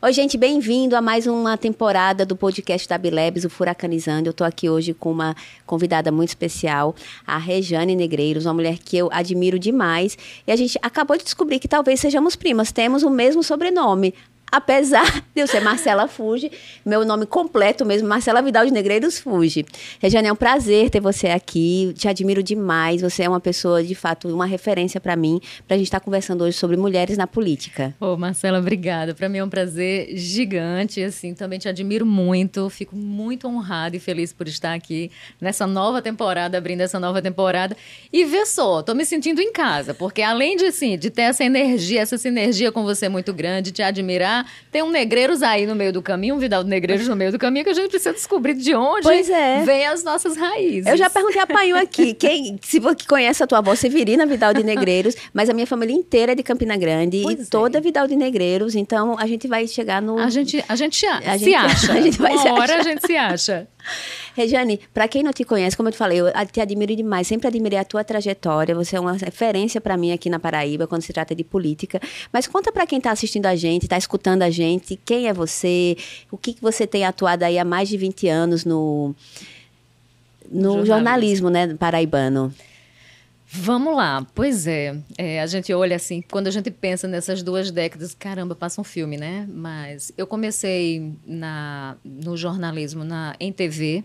Oi, gente, bem-vindo a mais uma temporada do podcast da Bilebs, o Furacanizando. Eu tô aqui hoje com uma convidada muito especial, a Rejane Negreiros, uma mulher que eu admiro demais. E a gente acabou de descobrir que talvez sejamos primas, temos o mesmo sobrenome apesar de eu ser Marcela Fuge, meu nome completo mesmo, Marcela Vidal de Negreiros Fuge. Regiane, é um prazer ter você aqui, te admiro demais, você é uma pessoa, de fato, uma referência para mim, para a gente estar tá conversando hoje sobre mulheres na política. Ô, Marcela, obrigada, para mim é um prazer gigante, assim, também te admiro muito, fico muito honrada e feliz por estar aqui nessa nova temporada, abrindo essa nova temporada, e ver só, tô me sentindo em casa, porque além de, assim, de ter essa energia, essa sinergia com você muito grande, te admirar, tem um Negreiros aí no meio do caminho, um Vidal de Negreiros no meio do caminho, que a gente precisa descobrir de onde pois é. vem as nossas raízes. Eu já perguntei a Painho aqui, quem, se você conhece a tua avó Severina Vidal de Negreiros, mas a minha família inteira é de Campina Grande pois e é. toda Vidal de Negreiros, então a gente vai chegar no... A gente, a gente a se gente, acha. A gente vai Uma hora a gente se acha. Rejane, para quem não te conhece, como eu te falei, eu te admiro demais, sempre admirei a tua trajetória, você é uma referência para mim aqui na Paraíba quando se trata de política. Mas conta para quem está assistindo a gente, está escutando a gente, quem é você, o que, que você tem atuado aí há mais de 20 anos no, no jornalismo, jornalismo né, paraibano. Vamos lá, pois é, é, a gente olha assim, quando a gente pensa nessas duas décadas, caramba, passa um filme, né? Mas eu comecei na, no jornalismo na, em TV,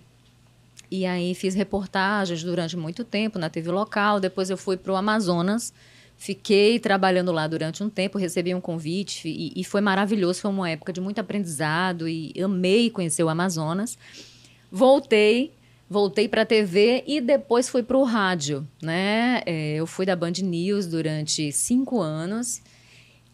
e aí fiz reportagens durante muito tempo na TV local, depois eu fui para o Amazonas, fiquei trabalhando lá durante um tempo, recebi um convite e, e foi maravilhoso, foi uma época de muito aprendizado e amei conhecer o Amazonas. Voltei voltei para a TV e depois fui para o rádio, né? É, eu fui da Band News durante cinco anos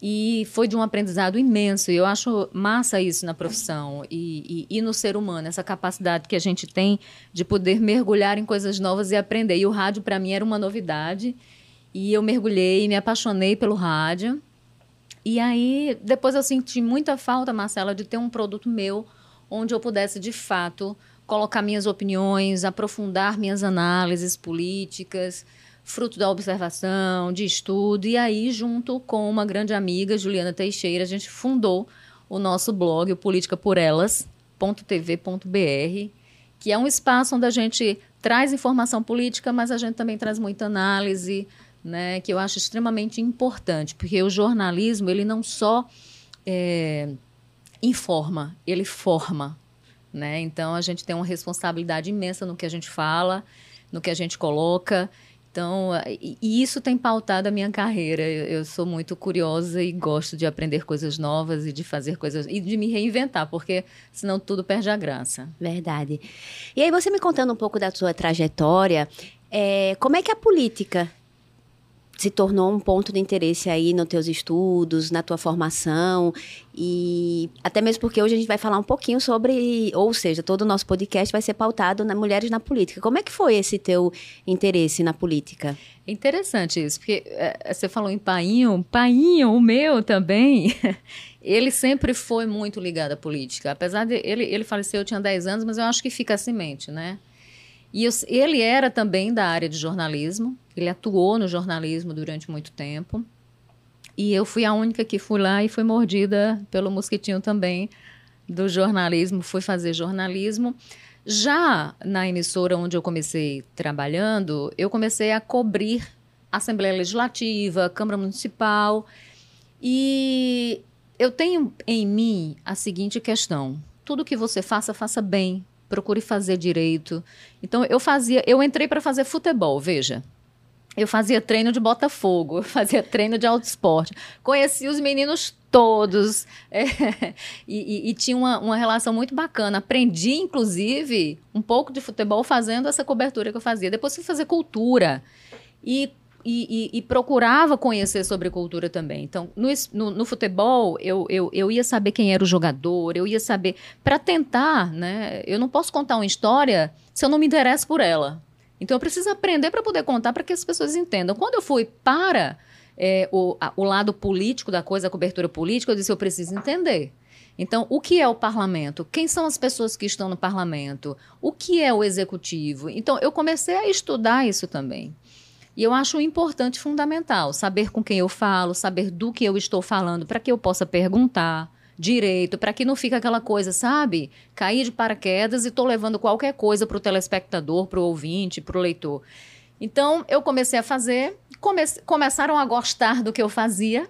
e foi de um aprendizado imenso. E eu acho massa isso na profissão e, e, e, no ser humano, essa capacidade que a gente tem de poder mergulhar em coisas novas e aprender. E o rádio, para mim, era uma novidade. E eu mergulhei, me apaixonei pelo rádio. E aí, depois eu senti muita falta, Marcela, de ter um produto meu onde eu pudesse, de fato, colocar minhas opiniões, aprofundar minhas análises políticas, fruto da observação, de estudo. E aí, junto com uma grande amiga, Juliana Teixeira, a gente fundou o nosso blog, o Política por Elas.tv.br, que é um espaço onde a gente traz informação política, mas a gente também traz muita análise, né, que eu acho extremamente importante, porque o jornalismo, ele não só é, informa, ele forma. Né? Então a gente tem uma responsabilidade imensa no que a gente fala, no que a gente coloca. Então, e isso tem pautado a minha carreira. Eu, sou muito curiosa e gosto de aprender coisas novas e de fazer coisas e de me reinventar, porque senão tudo perde a graça. Verdade. E aí, você me contando um pouco da sua trajetória, é, como é que a política se tornou um ponto de interesse aí nos teus estudos, na tua formação e até mesmo porque hoje a gente vai falar um pouquinho sobre, ou seja, todo o nosso podcast vai ser pautado na mulheres na política. Como é que foi esse teu interesse na política? Interessante isso, porque é, você falou em Painho, Painho, o meu também. ele sempre foi muito ligado à política. Apesar de ele, ele faleceu, eu tinha 10 anos, mas eu acho que fica assim né? E eu, ele era também da área de jornalismo, ele atuou no jornalismo durante muito tempo. E eu fui a única que fui lá e fui mordida pelo mosquitinho também do jornalismo, fui fazer jornalismo. Já na emissora onde eu comecei trabalhando, eu comecei a cobrir Assembleia Legislativa, Câmara Municipal. E eu tenho em mim a seguinte questão: tudo que você faça, faça bem, procure fazer direito. Então eu fazia, eu entrei para fazer futebol, veja. Eu fazia treino de Botafogo, fazia treino de alto esporte. Conheci os meninos todos é, e, e, e, tinha uma, uma relação muito bacana. Aprendi, inclusive, um pouco de futebol fazendo essa cobertura que eu fazia. Depois fui fazer cultura. E e, e, e, procurava conhecer sobre cultura também. Então, no, no, no, futebol, eu, eu, eu ia saber quem era o jogador, eu ia saber. Para tentar, né? Eu não posso contar uma história se eu não me interesso por ela. Então, eu preciso aprender para poder contar para que as pessoas entendam. Quando eu fui para é, o, a, o lado político da coisa, a cobertura política, eu disse: eu preciso entender. Então, o que é o parlamento? Quem são as pessoas que estão no parlamento? O que é o executivo? Então, eu comecei a estudar isso também. E eu acho importante, fundamental, saber com quem eu falo, saber do que eu estou falando, para que eu possa perguntar, direito, para que não fique aquela coisa, sabe? Cair de paraquedas e tô levando qualquer coisa para o telespectador, para o ouvinte, para o leitor. Então, eu comecei a fazer, come começaram a gostar do que eu fazia,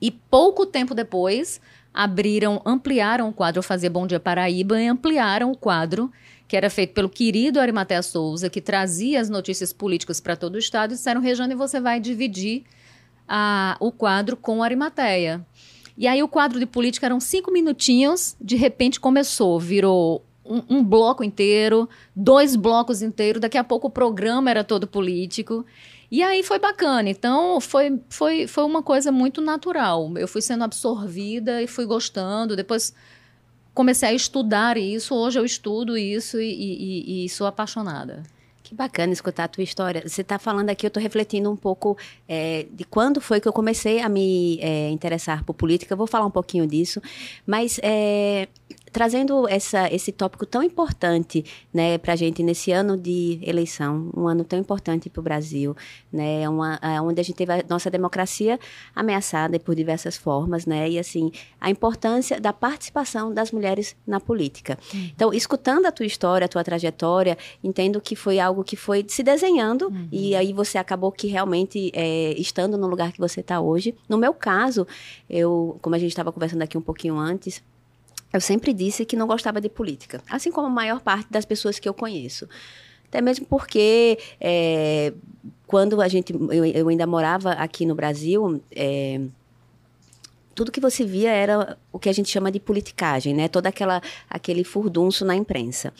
e pouco tempo depois, abriram, ampliaram o quadro. Eu fazia Bom Dia Paraíba e ampliaram o quadro, que era feito pelo querido Arimatea Souza, que trazia as notícias políticas para todo o estado, e disseram, Rejane, você vai dividir a, o quadro com Arimateia. E aí o quadro de política eram cinco minutinhos, de repente começou, virou um, um, bloco inteiro, dois blocos inteiros, daqui a pouco o programa era todo político. E aí foi bacana. Então foi, foi, foi uma coisa muito natural. Eu fui sendo absorvida e fui gostando. Depois comecei a estudar isso. Hoje eu estudo isso e, e, e sou apaixonada. Que bacana escutar a tua história. Você está falando aqui, eu estou refletindo um pouco é, de quando foi que eu comecei a me é, interessar por política. Eu vou falar um pouquinho disso. Mas é, trazendo essa, esse tópico tão importante né, para a gente nesse ano de eleição, um ano tão importante para o Brasil, né, uma, onde a gente teve a nossa democracia ameaçada por diversas formas, né, e assim, a importância da participação das mulheres na política. Uhum. Então, escutando a tua história, a tua trajetória, entendo que foi algo que foi se desenhando uhum. e aí você acabou que realmente é, estando no lugar que você está hoje. No meu caso, eu, como a gente estava conversando aqui um pouquinho antes, eu sempre disse que não gostava de política, assim como a maior parte das pessoas que eu conheço. Até mesmo porque é, quando a gente, eu, eu, ainda morava aqui no Brasil, é, tudo que você via era o que a gente chama de politicagem, né? Todo aquela, aquele furdunço na imprensa.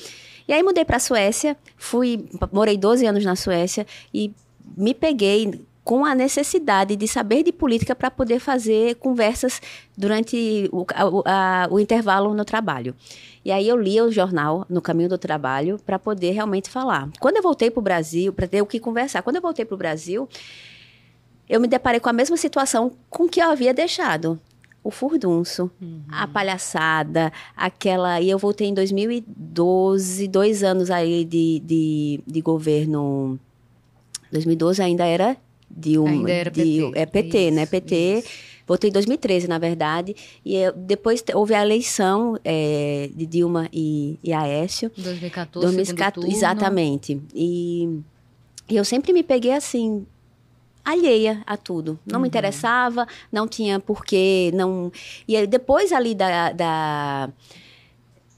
E aí mudei para a Suécia, fui, morei 12 anos na Suécia e me peguei com a necessidade de saber de política para poder fazer conversas durante o, a, a, o intervalo no trabalho. E aí eu lia o jornal no caminho do trabalho para poder realmente falar. Quando eu voltei para o Brasil, para ter o que conversar, quando eu voltei para o Brasil, eu me deparei com a mesma situação com que eu havia deixado. O furdunço, uhum. a palhaçada, aquela. E eu voltei em 2012, dois anos aí de, de, de governo. 2012 ainda era Dilma. Ainda era PT. De, é PT, isso, né? PT. Isso. Votei em 2013, na verdade. E eu, depois houve a eleição é, de Dilma e, e Aécio. 2014, 2014 Exatamente. E, e eu sempre me peguei assim, alheia a tudo. Não uhum. me interessava, não tinha porquê, não... E aí, depois ali da, da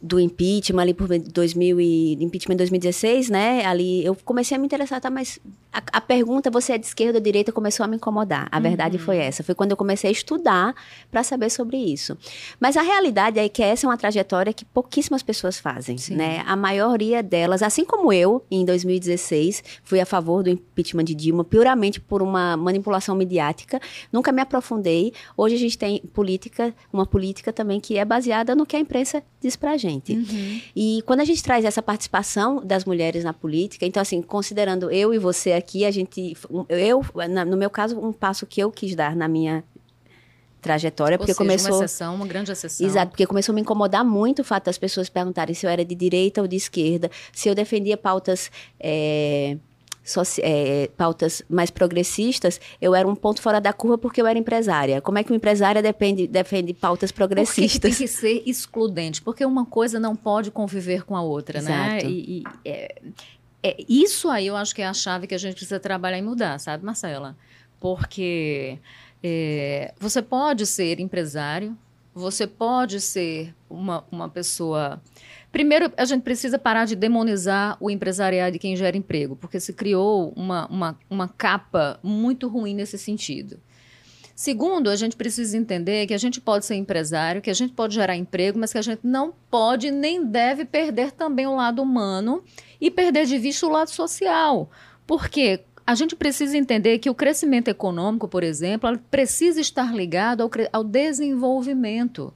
do impeachment ali por 2000 e impeachment 2016, né? Ali eu comecei a me interessar, tá, mas a, a pergunta você é de esquerda ou direita começou a me incomodar. A uhum. verdade foi essa, foi quando eu comecei a estudar para saber sobre isso. Mas a realidade é que essa é uma trajetória que pouquíssimas pessoas fazem, Sim. né? A maioria delas, assim como eu, em 2016, fui a favor do impeachment de Dilma puramente por uma manipulação midiática, nunca me aprofundei. Hoje a gente tem política, uma política também que é baseada no que a imprensa diz pra gente gente. Uhum. E quando a gente traz essa participação das mulheres na política, então, assim, considerando eu e você aqui, a gente. Eu, no meu caso, um passo que eu quis dar na minha trajetória, porque Ou seja, começou uma exceção, uma grande exceção. Exato, porque começou a me incomodar muito o fato das pessoas perguntarem se eu era de direita ou de esquerda, se eu defendia pautas é, é, pautas mais progressistas, eu era um ponto fora da curva porque eu era empresária. Como é que uma empresária depende, defende pautas progressistas? Porque tem que ser excludente, porque uma coisa não pode conviver com a outra, né? Exato. né? E, e é, é, isso aí eu acho que é a chave que a gente precisa trabalhar e mudar, sabe, Marcela? Porque é, você pode ser empresário, você pode ser uma, uma pessoa Primeiro, a gente precisa parar de demonizar o empresariado de quem gera emprego, porque se criou uma, uma, uma capa muito ruim nesse sentido. Segundo, a gente precisa entender que a gente pode ser empresário, que a gente pode gerar emprego, mas que a gente não pode nem deve perder também o lado humano e perder de vista o lado social. Porque a gente precisa entender que o crescimento econômico, por exemplo, precisa estar ligado ao, ao desenvolvimento.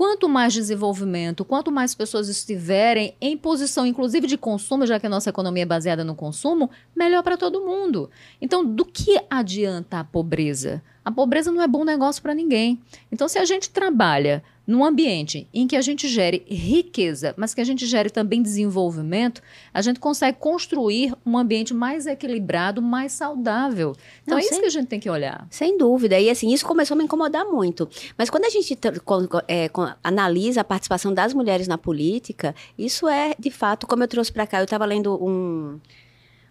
Quanto mais desenvolvimento, quanto mais pessoas estiverem em posição, inclusive de consumo, já que a nossa economia é baseada no consumo, melhor para todo mundo. Então, do que adianta a pobreza? A pobreza não é bom negócio para ninguém. Então, se a gente trabalha num ambiente em que a gente gere riqueza, mas que a gente gere também desenvolvimento, a gente consegue construir um ambiente mais equilibrado, mais saudável. Então Não, é isso sem- que a gente tem que olhar. Sem dúvida. E assim, isso começou a me incomodar muito. Mas quando a gente é, analisa a participação das mulheres na política, isso é, de fato, como eu trouxe para cá, eu estava lendo um,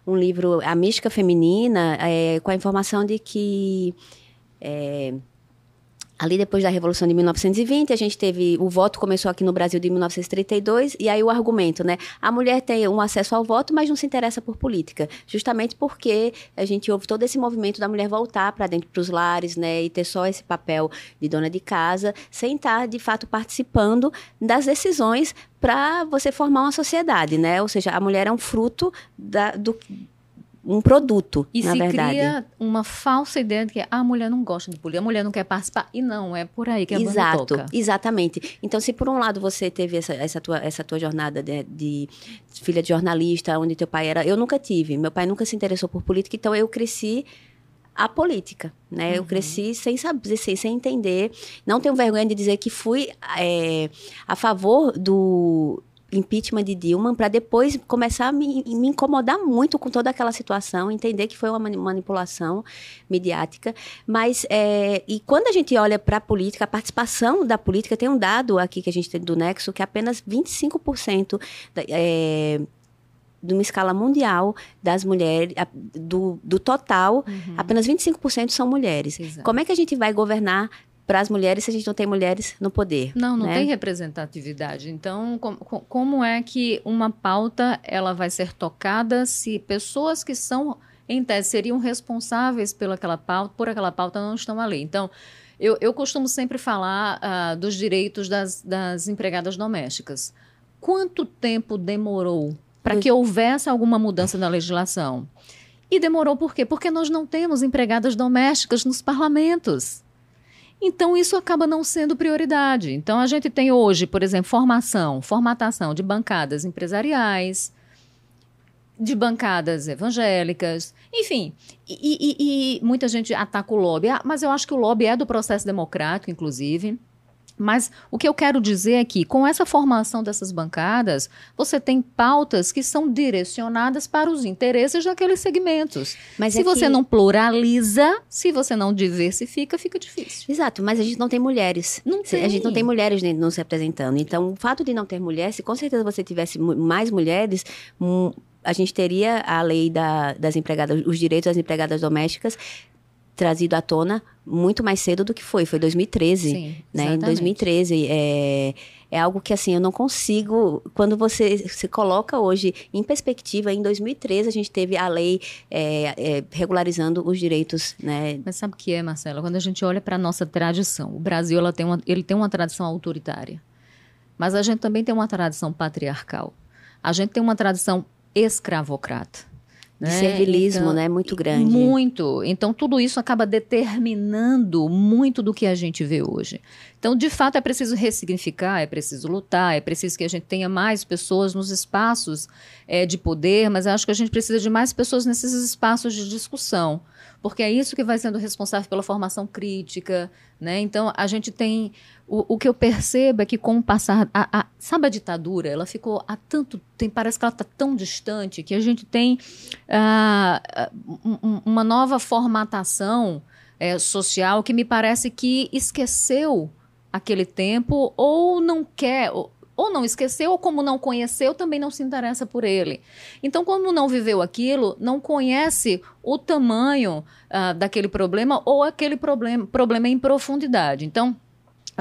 um livro, A Mística Feminina, é, com a informação de que. é, Ali depois da Revolução de 1920, a gente teve o voto começou aqui no Brasil de 1932 e aí o argumento, né? A mulher tem um acesso ao voto, mas não se interessa por política, justamente porque a gente houve todo esse movimento da mulher voltar para dentro dos lares, né, e ter só esse papel de dona de casa, sem estar de fato participando das decisões para você formar uma sociedade, né? Ou seja, a mulher é um fruto da, do um produto, E na se verdade. cria uma falsa ideia de que ah, a mulher não gosta de política, a mulher não quer participar. E não, é por aí que a Exato, toca. exatamente. Então, se por um lado você teve essa, essa, tua, essa tua jornada de, de filha de jornalista, onde teu pai era. Eu nunca tive. Meu pai nunca se interessou por política, então eu cresci a política, né? Eu cresci sem saber, sem, sem entender. Não tenho vergonha de dizer que fui é, a favor do impeachment de Dilma para depois começar a me, me incomodar muito com toda aquela situação, entender que foi uma mani- manipulação midiática, mas é, e quando a gente olha para a política, a participação da política tem um dado aqui que a gente tem do Nexo que apenas 25% da, é, de uma escala mundial das mulheres, do, do total, apenas 25% são mulheres. Exato. Como é que a gente vai governar para as mulheres se a gente não tem mulheres no poder? Não, não né? tem representatividade. Então, com- com- como é que uma pauta ela vai ser tocada se pessoas que são, em tese, seriam responsáveis pela aquela pauta, por aquela pauta não estão ali? Então, eu, eu costumo sempre falar ah, dos direitos das, das empregadas domésticas. Quanto tempo demorou para que houvesse alguma mudança na legislação? E demorou por quê? Porque nós não temos empregadas domésticas nos parlamentos. Então, isso acaba não sendo prioridade. Então, a gente tem hoje, por exemplo, formação, formatação de bancadas empresariais, de bancadas evangélicas, enfim. E, e- e muita gente ataca o lobby. Ah, mas eu acho que o lobby é do processo democrático, inclusive. Mas o que eu quero dizer é que, com essa formação dessas bancadas, você tem pautas que são direcionadas para os interesses daqueles segmentos. Mas se é você que- não pluraliza, se você não diversifica, fica difícil. Exato, mas a gente não tem mulheres. Não Se- A gente não tem. tem mulheres nem- nos representando. Então, o fato de não ter mulheres, se com certeza você tivesse mais mulheres, a gente teria a lei da- das empregadas, os direitos das empregadas domésticas trazido à tona muito mais cedo do que foi. Foi 2013. Sim, né? Em exatamente. 2013. É, é algo que, assim, eu não consigo... Quando você se coloca hoje em perspectiva, em 2013 a gente teve a lei é, é, regularizando os direitos, né? Mas sabe o que é, Marcela? Quando a gente olha para a nossa tradição, o Brasil ela tem uma, ele tem uma tradição autoritária, mas a gente também tem uma tradição patriarcal. A gente tem uma tradição escravocrata. De né? servilismo, Então, né? Muito grande. Muito. Então, tudo isso acaba determinando muito do que a gente vê hoje. Então, de fato, é preciso ressignificar, é preciso lutar, é preciso que a gente tenha mais pessoas nos espaços eh, de poder, mas acho que a gente precisa de mais pessoas nesses espaços de discussão, porque é isso que vai sendo responsável pela formação crítica. Né? Então, a gente tem. O, o que eu percebo é que, com o passar. A, a, sabe a ditadura? Ela ficou há tanto tempo, parece que ela está tão distante que a gente tem um- uma nova formatação eh, social que me parece que esqueceu aquele tempo ou não quer. Ou, ou não esqueceu, ou como não conheceu, também não se interessa por ele. Então, como não viveu aquilo, não conhece o tamanho ah, daquele problema ou aquele problema, problema em profundidade. Então,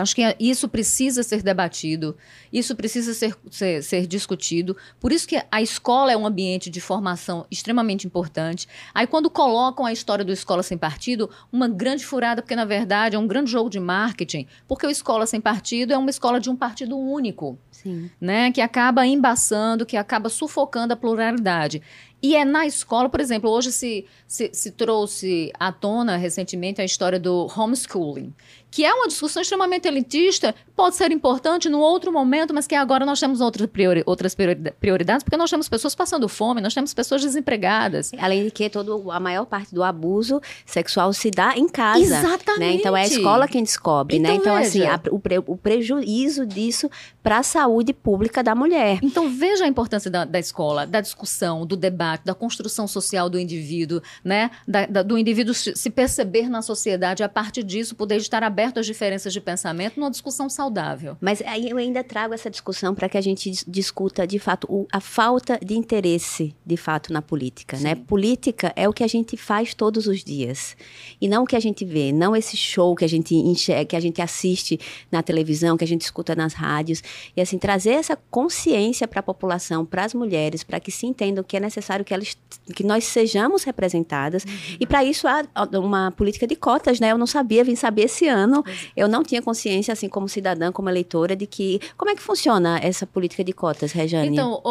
Acho que isso precisa ser debatido, isso precisa ser, ser, ser, discutido. Por isso que a escola é um ambiente de formação extremamente importante. Aí, quando colocam a história do Escola Sem Partido, uma grande furada, porque, na verdade, é um grande jogo de marketing, porque o Escola Sem Partido é uma escola de um partido único, Sim. né? Que acaba embaçando, que acaba sufocando a pluralidade. E é na escola, por exemplo, hoje se, se, se trouxe à tona recentemente a história do homeschooling, que é uma discussão extremamente elitista, pode ser importante num outro momento, mas que agora nós temos outra priori, outras prioridades, porque nós temos pessoas passando fome, nós temos pessoas desempregadas. Além de que todo, a maior parte do abuso sexual se dá em casa. Exatamente. Né? Então é a escola quem descobre, né? então, né? Então, veja. assim, a, o, pre, o, prejuízo disso para a saúde pública da mulher. Então veja a importância da, da, escola, da discussão, do debate, da construção social do indivíduo, né? Da, da, do indivíduo se perceber na sociedade a partir disso, poder estar aberto aberto às diferenças de pensamento numa discussão saudável. Mas aí eu ainda trago essa discussão para que a gente discuta, de fato, o, a falta de interesse, de fato, na política. Né? Política é o que a gente faz todos os dias. E não o que a gente vê, não esse show que a gente enxerga, que a gente assiste na televisão, que a gente escuta nas rádios. E assim, trazer essa consciência para a população, para as mulheres, para que se entendam que é necessário que, elas, que nós sejamos representadas. Uhum. E para isso há uma política de cotas, né? Eu não sabia, vim saber esse ano ano, eu não tinha consciência, assim, como cidadã, como eleitora, de que. Como é que funciona essa política de cotas, Rejane? Então,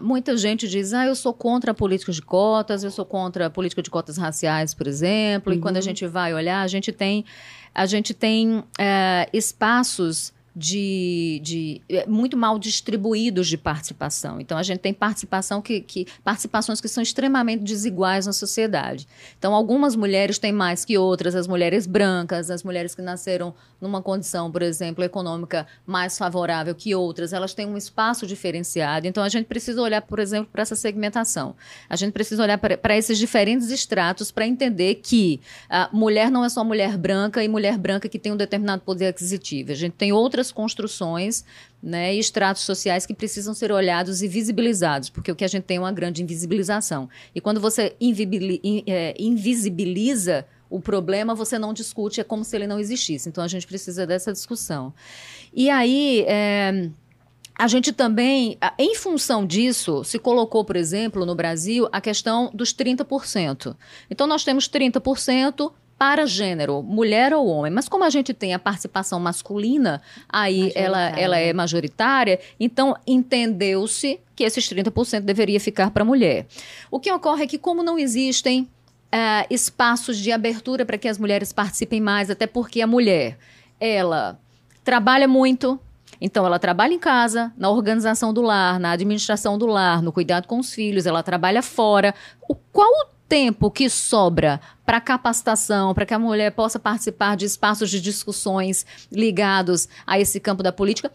muita gente diz, ah, eu sou contra a política de cotas, eu sou contra a política de cotas raciais, por exemplo. Uhum. E quando a uhum. gente vai olhar, a gente tem. A gente tem uh, espaços de, de é, muito mal distribuídos de participação. Então a gente tem participação que, que participações que são extremamente desiguais na sociedade. Então algumas mulheres têm mais que outras, as mulheres brancas, as mulheres que nasceram numa condição, por exemplo, econômica mais favorável que outras, elas têm um espaço diferenciado. Então a gente precisa olhar, por exemplo, para essa segmentação. A gente precisa olhar para esses diferentes estratos para entender que a mulher não é só mulher branca e mulher branca que tem um determinado poder aquisitivo. A gente tem outras outras construções né, e estratos sociais que precisam ser olhados e visibilizados, porque o que a gente tem é uma grande invisibilização. E quando você é, invisibiliza o problema, você não discute, é como se ele não existisse. Então a gente precisa dessa discussão. E aí. É, a gente também, em função disso, se colocou, por exemplo, no Brasil, a questão dos 30%. Então, nós temos 30% para gênero, mulher ou homem. Mas como a gente tem a participação masculina, aí ela, ela é majoritária, então entendeu-se que esses 30% deveria ficar para a mulher. O que ocorre é que, como não existem uh, espaços de abertura para que as mulheres participem mais, até porque a mulher, ela trabalha muito, então, ela trabalha em casa, na organização do lar, na administração do lar, no cuidado com os filhos, ela trabalha fora. O, qual o tempo que sobra para capacitação, para que a mulher possa participar de espaços de discussões ligados a esse campo da política,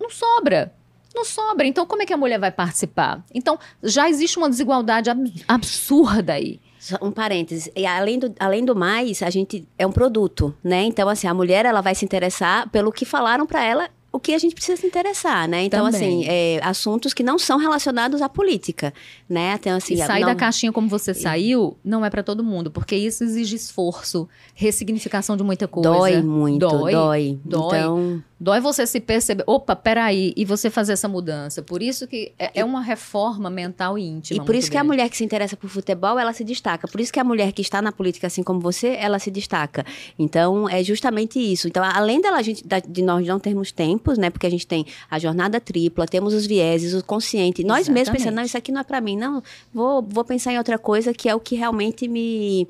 não sobra. Não sobra. Então, como é que a mulher vai participar? Então, já existe uma desigualdade absurda aí. Um parênteses. E além do, além do mais, a gente é um produto, né? Então, assim, a mulher ela vai se interessar pelo que falaram para ela o que a gente precisa se interessar, né? Então, Também. assim, é, assuntos que não são relacionados à política, né? Então, assim, e sair não... da caixinha como você saiu não é para todo mundo, porque isso exige esforço, ressignificação de muita coisa. Dói muito, dói. Dói. dói. Então... Dói você se perceber, opa, peraí, e você fazer essa mudança. Por isso que é, é uma reforma mental e íntima. E por isso que a mulher que se interessa por futebol, ela se destaca. Por isso que a mulher que está na política, assim como você, ela se destaca. Então, é justamente isso. Então, além dela, gente, de nós não termos tempos, né? Porque a gente tem a jornada tripla, temos os vieses, o consciente. Nós Exatamente. mesmos pensando, não, isso aqui não é para mim, não. Vou, vou pensar em outra coisa que é o que realmente me.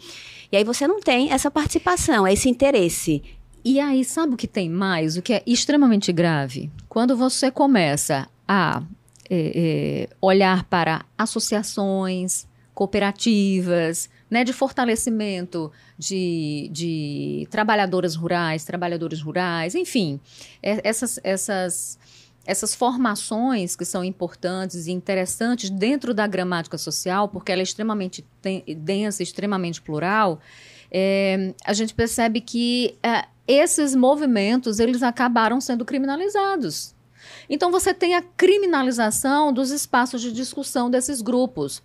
E aí você não tem essa participação, esse interesse. E aí, sabe o que tem mais? O que é extremamente grave? Quando você começa a é, é, olhar para associações, cooperativas, né, de fortalecimento de, de trabalhadoras rurais, trabalhadores rurais, enfim, é, essas, essas, essas formações que são importantes e interessantes dentro da gramática social, porque ela é extremamente densa, extremamente plural, é, a gente percebe que é, esses movimentos eles acabaram sendo criminalizados. Então você tem a criminalização dos espaços de discussão desses grupos.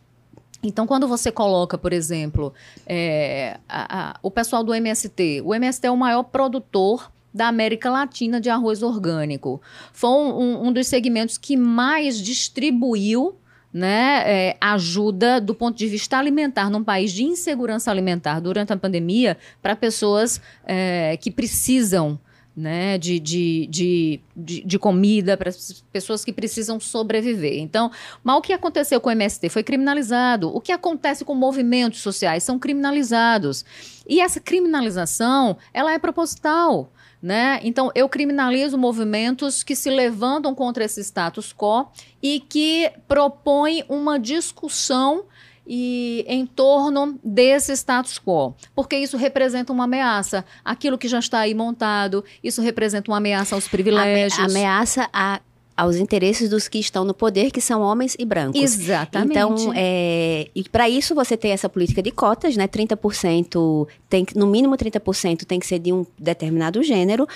Então, quando você coloca, por exemplo, é, a, a, o pessoal do MST, o MST é o maior produtor da América Latina de arroz orgânico. Foi um, um, um dos segmentos que mais distribuiu né, é, ajuda do ponto de vista alimentar num país de insegurança alimentar durante a pandemia para pessoas é, que precisam né, de, de, de, de, comida para as pessoas que precisam sobreviver. Então, mal o que aconteceu com o MST foi criminalizado. O que acontece com movimentos sociais são criminalizados. E essa criminalização, ela é proposital. Né? Então, eu criminalizo movimentos que se levantam contra esse status quo e que propõem uma discussão e em torno desse status quo, porque isso representa uma ameaça. Aquilo que já está aí montado, isso representa uma ameaça aos privilégios. Ame ameaça a aos interesses dos que estão no poder, que são homens e brancos. Exatamente. Então, é, e para isso você tem essa política de cotas, né? 30% tem no mínimo 30% tem que ser de um determinado gênero.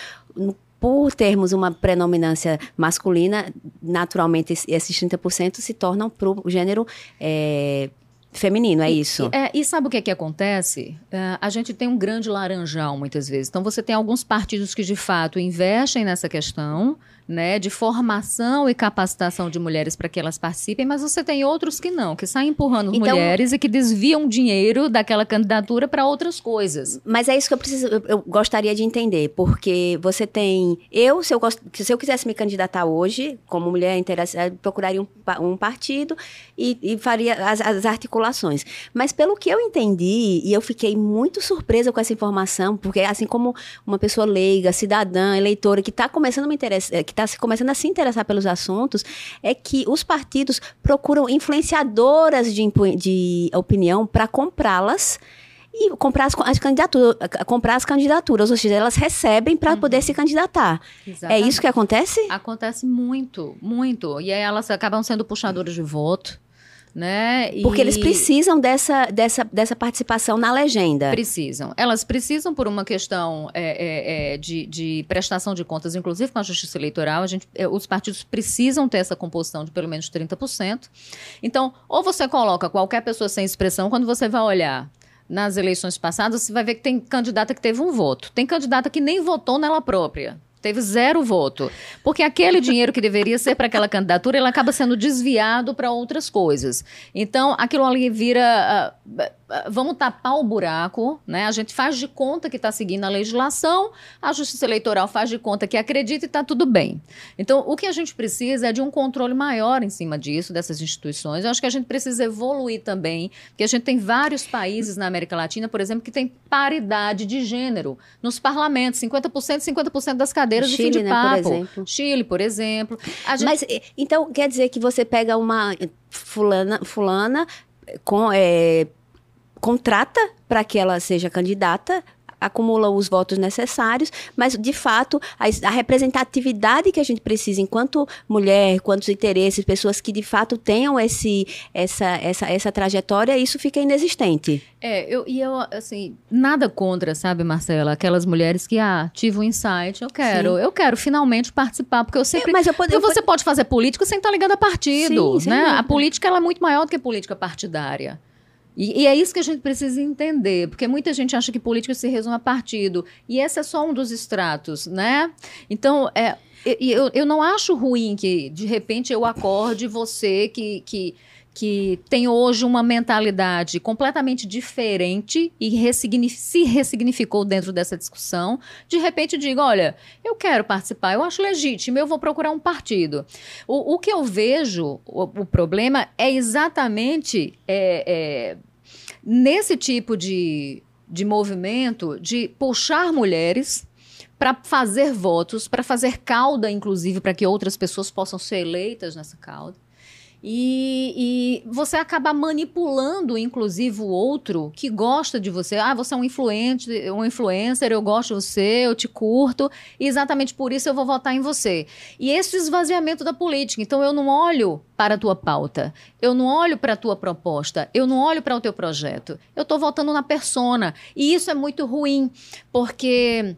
Por termos uma predominância masculina, naturalmente esses 30% se tornam para o gênero é, feminino, é isso. E, é, e sabe o que é que acontece? Uh, a gente tem um grande laranjal muitas vezes. Então você tem alguns partidos que de fato investem nessa questão, né, de formação e capacitação de mulheres para que elas participem, mas você tem outros que não, que saem empurrando então, mulheres e que desviam dinheiro daquela candidatura para outras coisas. Mas é isso que eu preciso, eu, eu, gostaria de entender, porque você tem, eu se eu se eu quisesse me candidatar hoje como mulher interessada, procuraria um, um partido e, e faria as, as articulações. Mas pelo que eu entendi e eu fiquei muito surpresa com essa informação, porque assim como uma pessoa leiga, cidadã, eleitora que está começando a me interessar, que está começando a se interessar pelos assuntos, é que os partidos procuram influenciadoras de, de opinião para comprá-las e comprar as, as, candidaturas, comprar as candidaturas, ou seja, elas recebem para uhum. poder se candidatar. Exatamente. É isso que acontece? Acontece muito, muito. E aí elas acabam sendo puxadoras de voto né? E... Porque eles precisam dessa, dessa, dessa participação na legenda. Precisam. Elas precisam por uma questão é, é, é, de, de prestação de contas, inclusive com a Justiça Eleitoral. A gente, é, os partidos precisam ter essa composição de pelo menos 30%. Então, ou você coloca qualquer pessoa sem expressão, quando você vai olhar nas eleições passadas, você vai ver que tem candidata que teve um voto. Tem candidata que nem votou nela própria. Teve zero voto. Porque aquele dinheiro que deveria ser para aquela candidatura, ele acaba sendo desviado para outras coisas. Então, aquilo ali vira. Uh, vamos tapar o buraco, né? A gente faz de conta que está seguindo a legislação, a Justiça Eleitoral faz de conta que acredita e está tudo bem. Então, o que a gente precisa é de um controle maior em cima disso, dessas instituições. Eu acho que a gente precisa evoluir também, porque a gente tem vários países na América Latina, por exemplo, que tem paridade de gênero nos parlamentos, 50%, 50% das cadeiras cadeiras Chile, de fim de né, papo. Por exemplo. Chile, por exemplo. Gente... Mas então quer dizer que você pega uma fulana, fulana com, é, contrata para que ela seja candidata acumula os votos necessários, mas de fato a, a, representatividade que a gente precisa enquanto mulher, quantos interesses, pessoas que de fato tenham esse, essa, essa, essa trajetória, isso fica inexistente. É, eu, e eu, assim, nada contra, sabe, Marcela, aquelas mulheres que, ah, tive um insight, eu quero, Sim. eu quero finalmente participar, porque eu sempre... É, mas eu pode, você pode fazer política sem estar ligado a partido, Sim, né? A política, ela é muito maior do que política partidária. E, e, é isso que a gente precisa entender, porque muita gente acha que política se resume a partido, e esse é só um dos estratos, né? Então, é, eu, eu não acho ruim que, de repente, eu acorde você que, que que tem hoje uma mentalidade completamente diferente e se ressignificou dentro dessa discussão, de repente diga, olha, eu quero participar, eu acho legítimo, eu vou procurar um partido. O, o que eu vejo, o, o problema é exatamente é, é, nesse tipo de, de movimento de puxar mulheres para fazer votos, para fazer cauda, inclusive, para que outras pessoas possam ser eleitas nessa cauda. E, e, você acaba manipulando, inclusive, o outro que gosta de você. Ah, você é um influente, um influencer, eu gosto de você, eu te curto, e exatamente por isso eu vou votar em você. E esse esvaziamento da política. Então, eu não olho para a tua pauta, eu não olho para a tua proposta, eu não olho para o teu projeto. Eu estou votando na persona. E isso é muito ruim, porque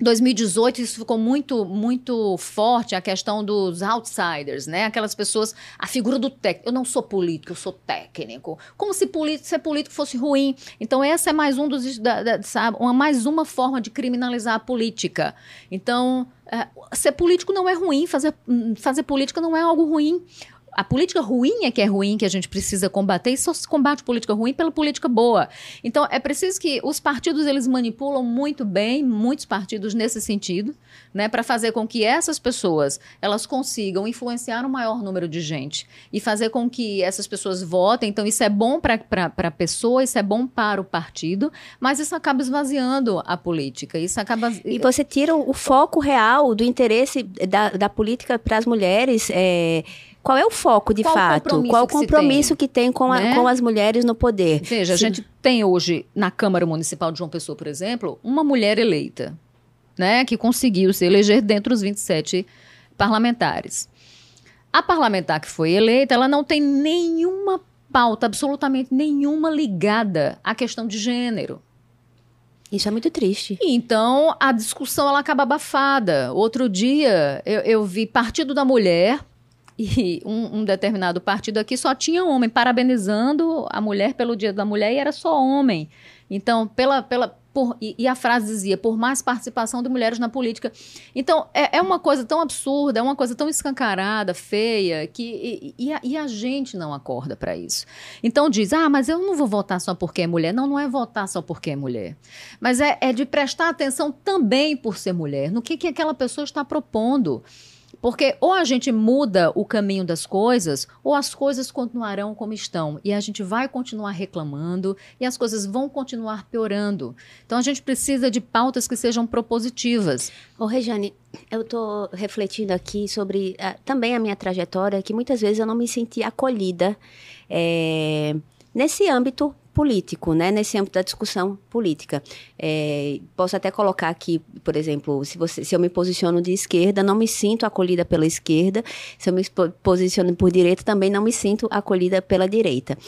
2018 isso ficou muito muito forte a questão dos outsiders, né? Aquelas pessoas, a figura do técnico. Eu não sou político, eu sou técnico. Como se político, ser político fosse ruim. Então essa é mais um dos da, da, sabe, uma mais uma forma de criminalizar a política. Então é, ser político não é ruim, fazer fazer política não é algo ruim a política ruim é que é ruim, que a gente precisa combater, e só se combate política ruim pela política boa. Então, é preciso que os partidos, eles manipulam muito bem, muitos partidos nesse sentido, né, para fazer com que essas pessoas, elas consigam influenciar um maior número de gente e fazer com que essas pessoas votem. Então, isso é bom para a pessoa, isso é bom para o partido, mas isso acaba esvaziando a política, isso acaba... E você tira o foco real do interesse da, da política para as mulheres, é qual é o foco, de Qual fato? Qual o compromisso que, tem, que tem com, a, né? com, as mulheres no poder? Veja, a gente tem hoje, na Câmara Municipal de João Pessoa, por exemplo, uma mulher eleita, né, que conseguiu se eleger dentro dos 27 parlamentares. A parlamentar que foi eleita, ela não tem nenhuma pauta, absolutamente nenhuma ligada à questão de gênero. Isso é muito triste. Então, a discussão ela acaba abafada. Outro dia, eu, eu vi Partido da Mulher e um, um, determinado partido aqui só tinha homem, parabenizando a mulher pelo Dia da Mulher e era só homem. Então, pela. pela por, e, e, a frase dizia, por mais participação de mulheres na política. Então, é, é uma coisa tão absurda, é uma coisa tão escancarada, feia, que e, e, a, e a, gente não acorda para isso. Então diz, ah, mas eu não vou votar só porque é mulher. Não, não é votar só porque é mulher. Mas é, é de prestar atenção também por ser mulher, no que, que aquela pessoa está propondo. Porque ou a gente muda o caminho das coisas, ou as coisas continuarão como estão. E a gente vai continuar reclamando e as coisas vão continuar piorando. Então a gente precisa de pautas que sejam propositivas. Ô, Rejane, eu estou refletindo aqui sobre uh, também a minha trajetória, que muitas vezes eu não me senti acolhida é, nesse âmbito político, né, nesse âmbito da discussão política. É, posso até colocar aqui, por exemplo, se, você, se eu me posiciono de esquerda, não me sinto acolhida pela esquerda, se eu me posiciono por direita, também não me sinto acolhida pela direita.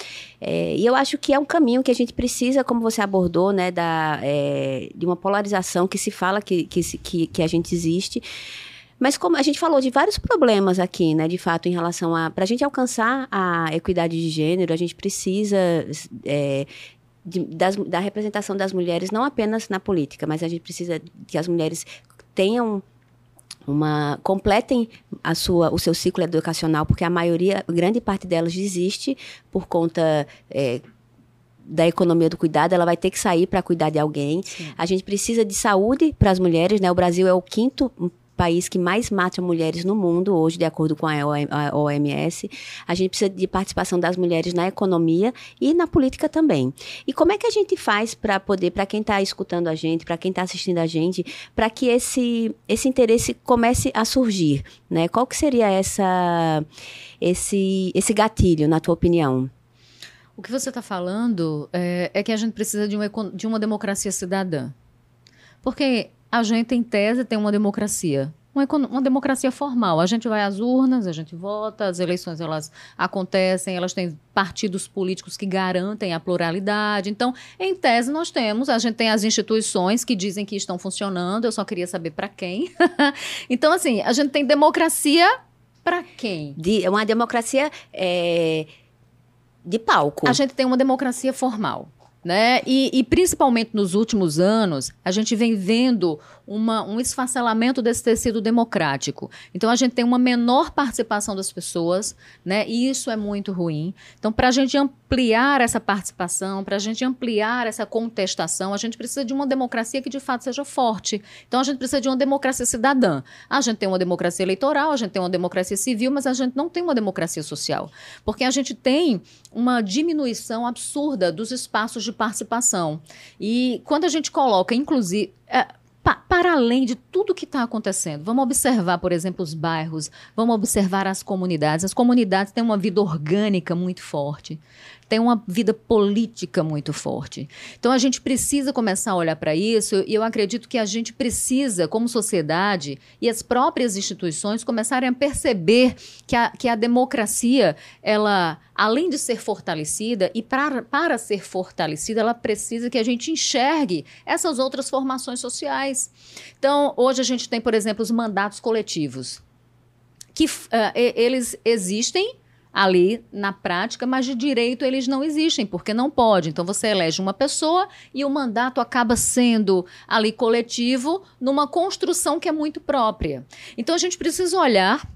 É, e eu acho que é um caminho que a gente precisa, como você abordou, né, da, é, de uma polarização que se fala que, que, que, que a gente existe, mas como a gente falou de vários problemas aqui, né, de fato, em relação a. Para a gente alcançar a equidade de gênero, a gente precisa. É, de, das, da representação das mulheres, não apenas na política, mas a gente precisa que as mulheres tenham uma completem a sua o seu ciclo educacional porque a maioria grande parte delas desiste por conta é, da economia do cuidado, ela vai ter que sair para cuidar de alguém. Sim. A gente precisa de saúde para as mulheres, né? O Brasil é o quinto país que mais mata mulheres no mundo, hoje, de acordo com a OMS. A gente precisa de participação das mulheres na economia e na política também. E como é que a gente faz para poder, para quem está escutando a gente, para quem está assistindo a gente, para que esse, esse interesse comece a surgir? Né? Qual que seria essa, esse, esse gatilho, na tua opinião? O que você está falando é, é, que a gente precisa de uma, de uma democracia cidadã. Porque a gente, em tese, tem uma democracia. Uma, uma, democracia formal. A gente vai às urnas, a gente vota, as eleições elas acontecem, elas têm partidos políticos que garantem a pluralidade. Então, em tese, nós temos, a gente tem as instituições que dizem que estão funcionando, eu só queria saber para quem. então, assim, a gente tem democracia para quem? De, uma democracia é, de palco. A gente tem uma democracia formal. Né? E, e, principalmente nos últimos anos, a gente vem vendo uma, um esfacelamento desse tecido democrático. Então, a gente tem uma menor participação das pessoas, né? e isso é muito ruim. Então, para a gente ampliar essa participação, para a gente ampliar essa contestação, a gente precisa de uma democracia que de fato seja forte. Então, a gente precisa de uma democracia cidadã. A gente tem uma democracia eleitoral, a gente tem uma democracia civil, mas a gente não tem uma democracia social. Porque a gente tem uma diminuição absurda dos espaços de participação. E quando a gente coloca, inclusive. É, pa para além de tudo que está acontecendo, vamos observar, por exemplo, os bairros, vamos observar as comunidades. As comunidades têm uma vida orgânica muito forte tem uma vida política muito forte. Então a gente precisa começar a olhar para isso e eu acredito que a gente precisa, como sociedade e as próprias instituições, começarem a perceber que a, que a democracia, ela, além de ser fortalecida, e para, para ser fortalecida, ela precisa que a gente enxergue essas outras formações sociais. Então, hoje a gente tem, por exemplo, os mandatos coletivos que uh, eles existem ali na prática, mas de direito eles não existem, porque não pode. Então você elege uma pessoa e o mandato acaba sendo ali coletivo numa construção que é muito própria. Então a gente precisa olhar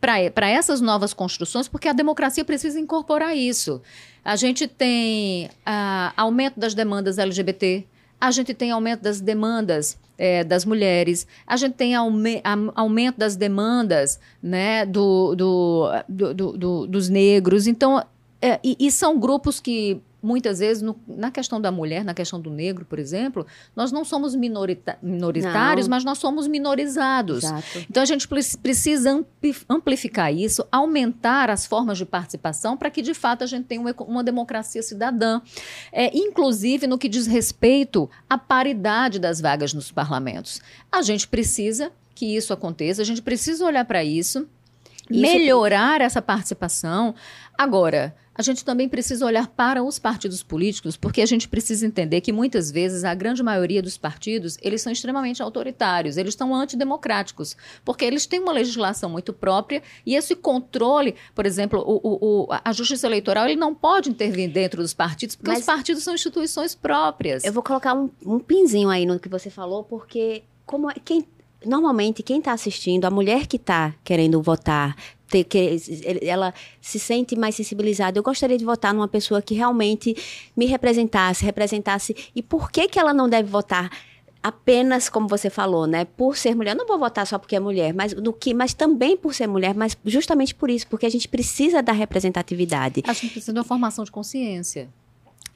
para essas novas construções, porque a democracia precisa incorporar isso. A gente tem uh, aumento das demandas LGBT, a gente tem aumento das demandas é, das mulheres, a gente tem aume aumento das demandas né, do, do, do, do dos negros. Então, é, e, e são grupos que muitas vezes, no, na questão da mulher, na questão do negro, por exemplo, nós não somos minorita minoritários, não. mas nós somos minorizados. Exato. Então a gente precisa amplificar isso, aumentar as formas de participação para que de fato a gente tenha uma, uma democracia cidadã. É, inclusive no que diz respeito à paridade das vagas nos parlamentos. A gente precisa que isso aconteça, a gente precisa olhar para isso, isso, melhorar essa participação. Agora, a gente também precisa olhar para os partidos políticos, porque a gente precisa entender que muitas vezes a grande maioria dos partidos, eles são extremamente autoritários, eles estão antidemocráticos, porque eles têm uma legislação muito própria e esse controle, por exemplo, o, o, a justiça eleitoral, ele não pode intervir dentro dos partidos, porque Mas os partidos são instituições próprias. Eu vou colocar um, um pinzinho aí no que você falou, porque como é, quem normalmente quem está assistindo, a mulher que está querendo votar, ter, que ela se sente mais sensibilizada. Eu gostaria de votar numa pessoa que realmente me representasse, representasse. E por que que ela não deve votar? apenas como você falou, né, por ser mulher. Eu não vou votar só porque é mulher, mas no que, mas também por ser mulher, mas justamente por isso, porque a gente precisa da representatividade. A gente precisa de uma formação de consciência.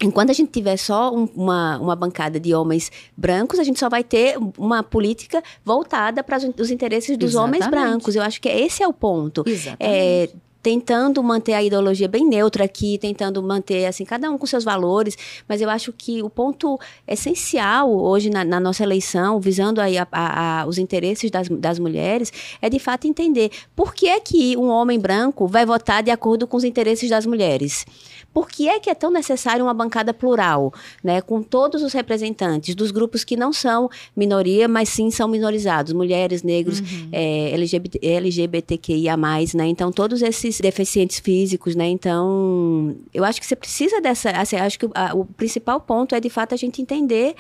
Enquanto a gente tiver só um, uma, uma bancada de homens brancos, a gente só vai ter uma política voltada para os interesses dos Exatamente. homens brancos. Eu acho que esse é o ponto. Exatamente. É, tentando manter a ideologia bem neutra aqui, tentando manter, assim, cada um com seus valores, mas eu acho que o ponto essencial hoje na, na nossa eleição, visando aí a, a, a, os interesses das, das mulheres, é de fato entender por que é que um homem branco vai votar de acordo com os interesses das mulheres. Por que é que é tão necessário uma bancada plural, né, com todos os representantes dos grupos que não são minoria, mas sim são minorizados, mulheres, negros, uhum. é, LGBT, LGBTQIA+, né, então todos esses deficientes físicos, né, então eu acho que você precisa dessa, assim, acho que a, o principal ponto é de fato a gente entender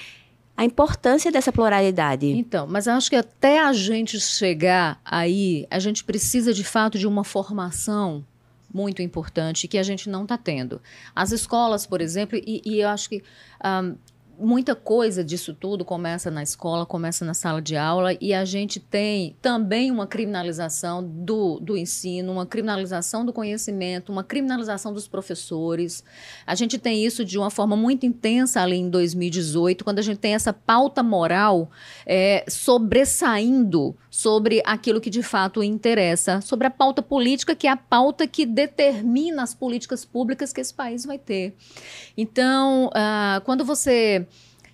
a importância dessa pluralidade. Então, mas eu acho que até a gente chegar aí, a gente precisa de fato de uma formação muito importante que a gente não está tendo. As escolas, por exemplo, e, e eu acho que um, muita coisa disso tudo começa na escola, começa na sala de aula e a gente tem também uma criminalização do, do ensino, uma criminalização do conhecimento, uma criminalização dos professores. A gente tem isso de uma forma muito intensa ali em 2018, quando a gente tem essa pauta moral é, sobressaindo sobre aquilo que de fato interessa, sobre a pauta política, que é a pauta que determina as políticas públicas que esse país vai ter. Então, uh, quando você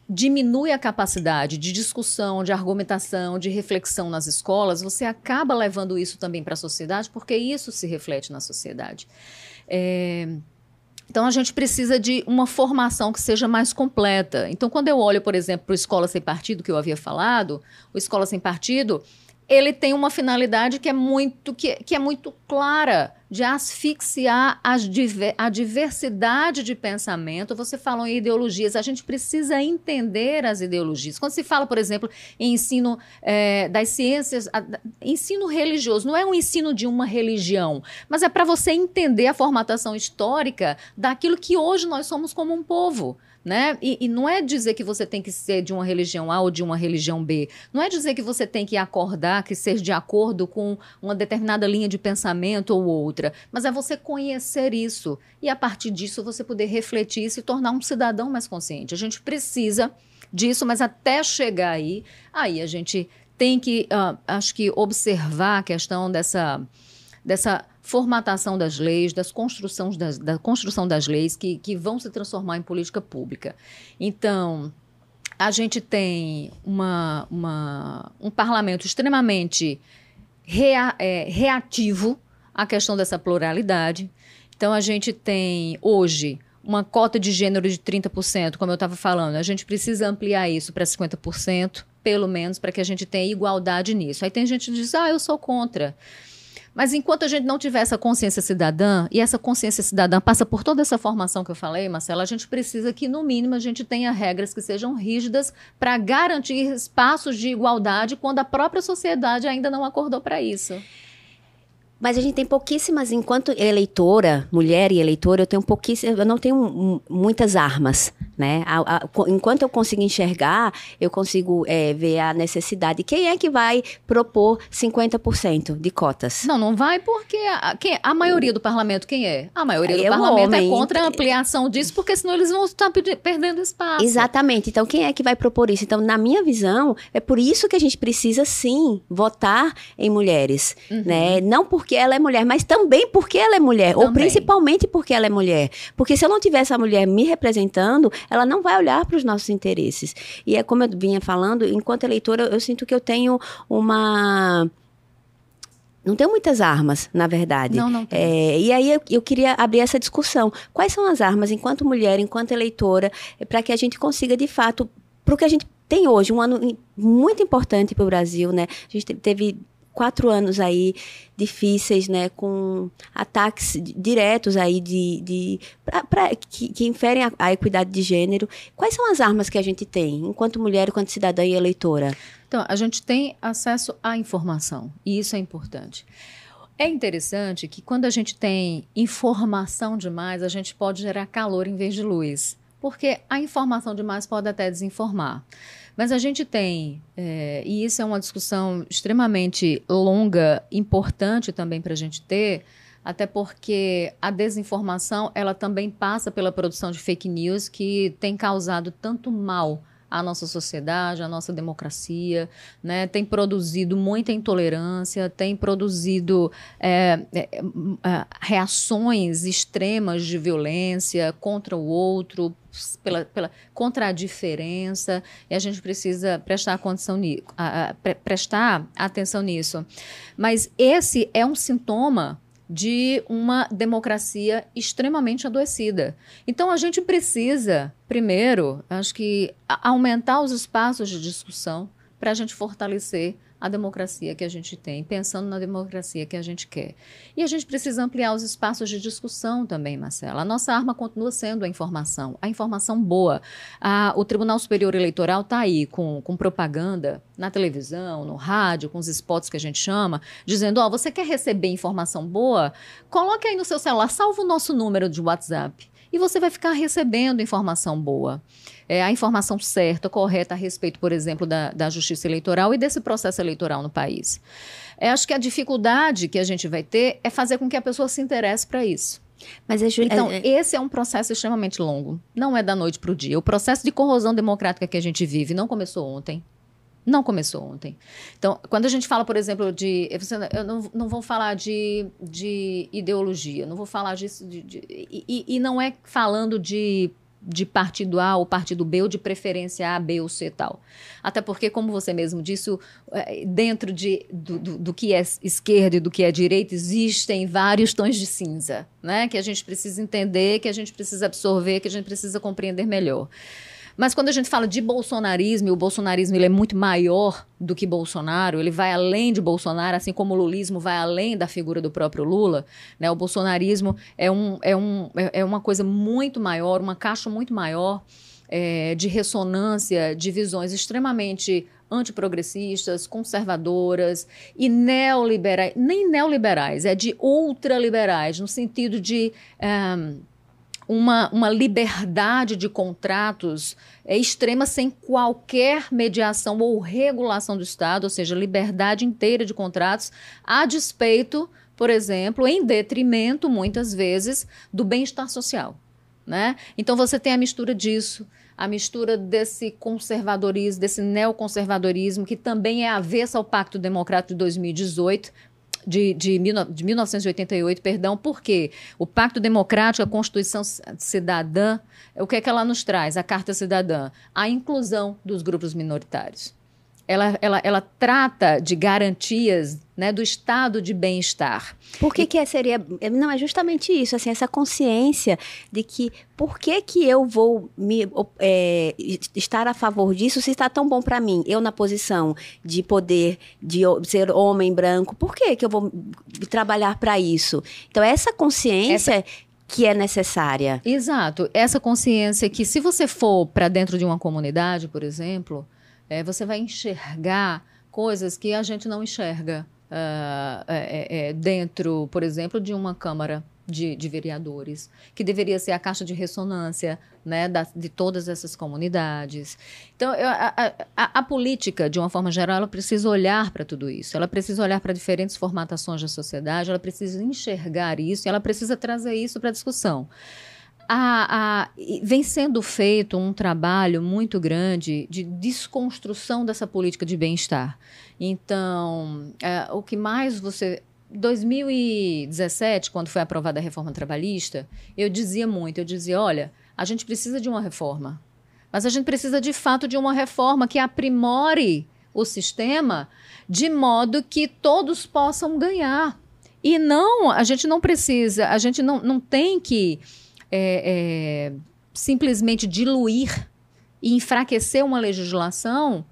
diminui a capacidade de discussão, de argumentação, de reflexão nas escolas, você acaba levando isso também para a sociedade, porque isso se reflete na sociedade. É... Então, a gente precisa de uma formação que seja mais completa. Então, quando eu olho, por exemplo, para o Escola Sem Partido, que eu havia falado, o Escola Sem Partido, ele tem uma finalidade que é muito, que, que é muito clara de asfixiar as, a diversidade de pensamento. Você falou em ideologias, a gente precisa entender as ideologias. Quando se fala, por exemplo, em ensino é, das ciências, a, ensino religioso, não é um ensino de uma religião, mas é para você entender a formatação histórica daquilo que hoje nós somos como um povo né? E, e, não é dizer que você tem que ser de uma religião A ou de uma religião B. Não é dizer que você tem que acordar, que ser de acordo com uma determinada linha de pensamento ou outra. Mas é você conhecer isso e, a partir disso, você poder refletir e se tornar um cidadão mais consciente. A gente precisa disso, mas até chegar aí, aí a gente tem que, uh, acho que, observar a questão dessa, dessa formatação das leis, das construções das, da construção das leis que, que vão se transformar em política pública. Então, a gente tem uma, uma um parlamento extremamente rea, é, reativo à questão dessa pluralidade. Então, a gente tem hoje uma cota de gênero de 30%, como eu estava falando. A gente precisa ampliar isso para 50%, pelo menos, para que a gente tenha igualdade nisso. Aí tem gente que diz, ah, eu sou contra. Mas enquanto a gente não tiver essa consciência cidadã, e essa consciência cidadã passa por toda essa formação que eu falei, Marcela, a gente precisa que, no mínimo, a gente tenha regras que sejam rígidas para garantir espaços de igualdade quando a própria sociedade ainda não acordou para isso. Mas a gente tem pouquíssimas, enquanto eleitora, mulher e eleitora, eu tenho pouquíssimas, eu não tenho muitas armas, né? A, a, enquanto eu consigo enxergar, eu consigo é, ver a necessidade. Quem é que vai propor 50% de cotas? Não, não vai porque a, quem, a maioria do parlamento, quem é? A maioria do é parlamento é homem. é contra a ampliação disso, porque senão eles vão estar perdendo espaço. Exatamente. Então, quem é que vai propor isso? Então, na minha visão, é por isso que a gente precisa, sim, votar em mulheres, uhum. né? Não porque porque ela é mulher, mas também porque ela é mulher, também. ou principalmente porque ela é mulher. Porque se eu não tiver essa mulher me representando, ela não vai olhar para os nossos interesses. E é como eu vinha falando, enquanto eleitora, eu sinto que eu tenho uma não tenho muitas armas, na verdade. Não, não tem. É, e aí eu, eu, queria abrir essa discussão. Quais são as armas, enquanto mulher, enquanto eleitora, para que a gente consiga, de fato, para o que a gente tem hoje, um ano muito importante para o Brasil, né? A gente teve quatro anos aí difíceis, né, com ataques diretos aí de, de pra, pra que, que, inferem a, a, equidade de gênero. Quais são as armas que a gente tem, enquanto mulher, enquanto cidadã e eleitora? Então, a gente tem acesso à informação, e isso é importante. É interessante que quando a gente tem informação demais, a gente pode gerar calor em vez de luz, porque a informação demais pode até desinformar. Mas a gente tem, é, e isso é uma discussão extremamente longa, importante também para a gente ter, até porque a desinformação ela também passa pela produção de fake news que tem causado tanto mal à nossa sociedade, à nossa democracia, né? tem produzido muita intolerância, tem produzido é, é, é, reações extremas de violência contra o outro, pela, pela, contra a diferença, e a gente precisa prestar, condição a, a, pre, prestar atenção nisso. Mas esse é um sintoma de uma democracia extremamente adoecida. Então a gente precisa, primeiro, acho que aumentar os espaços de discussão para a gente fortalecer a democracia que a gente tem, pensando na democracia que a gente quer. E a gente precisa ampliar os espaços de discussão também, Marcela. A nossa arma continua sendo a informação, a informação boa. A, o Tribunal Superior Eleitoral está aí com, com propaganda na televisão, no rádio, com os spots que a gente chama, dizendo: Ó, oh, você quer receber informação boa? Coloque aí no seu celular, salva o nosso número de WhatsApp e você vai ficar recebendo informação boa é, a informação certa, correta a respeito, por exemplo, da, da justiça eleitoral e desse processo eleitoral no país. É, acho que a dificuldade que a gente vai ter é fazer com que a pessoa se interesse para isso. Mas é, então, é, é, esse é um processo extremamente longo. Não é da noite para o dia. O processo de corrosão democrática que a gente vive não começou ontem. Não começou ontem. Então, quando a gente fala, por exemplo, de. Eu não, não vou falar de, de ideologia, não vou falar disso. De, de, e, e não é falando de de partido A ou partido B, ou de preferência A, B ou C tal. Até porque, como você mesmo disse, é, dentro de, do, do, do, que é esquerda e do que é direita, existem vários tons de cinza, né? Que a gente precisa entender, que a gente precisa absorver, que a gente precisa compreender melhor. Mas quando a gente fala de bolsonarismo, e o bolsonarismo ele é muito maior do que Bolsonaro, ele vai além de Bolsonaro, assim como o lulismo vai além da figura do próprio Lula. Né? O bolsonarismo é, um, é, um, é, é uma coisa muito maior, uma caixa muito maior é, de ressonância de visões extremamente antiprogressistas, conservadoras e neoliberais, nem neoliberais, é de ultraliberais, no sentido de. Um, eh, uma, uma liberdade de contratos é, extrema sem qualquer mediação ou regulação do Estado, ou seja, liberdade inteira de contratos, a despeito, por exemplo, em detrimento, muitas vezes, do bem-estar social. Né? Então você tem a mistura disso, a mistura desse conservadorismo, desse neoconservadorismo, que também é avessa ao Pacto Democrático de 2018, de, de, de 1988, perdão, porque o Pacto Democrático, a Constituição Cidadã, o que é que ela nos traz? A Carta Cidadã, a inclusão dos grupos minoritários ela, ela, ela trata de garantias né, do estado de bem-estar. Por que, e... que é, seria. Não, é justamente isso, assim, essa consciência de que por que, que eu vou me, é, estar a favor disso se está tão bom para mim? Eu na posição de poder, de ser homem branco, por que, que eu vou trabalhar para isso? Então, essa consciência. Essa que é necessária. Exato. Essa consciência que se você for para dentro de uma comunidade, por exemplo, é, você vai enxergar coisas que a gente não enxerga. uh, é, é, dentro, por exemplo, de uma Câmara de, de, vereadores, que deveria ser a caixa de ressonância né, da, de todas essas comunidades. Então, eu, a, a, a, política, de uma forma geral, ela precisa olhar para tudo isso, ela precisa olhar para diferentes formatações da sociedade, ela precisa enxergar isso e ela precisa trazer isso para a discussão. A, a, vem sendo feito um trabalho muito grande de desconstrução dessa política de bem-estar. Então, é, o que mais você 2017, quando foi aprovada a reforma trabalhista, eu dizia muito, eu dizia, olha, a gente precisa de uma reforma, mas a gente precisa de fato de uma reforma que aprimore o sistema de modo que todos possam ganhar. E não, a gente não precisa, a gente não, não tem que é, é, simplesmente diluir e enfraquecer uma legislação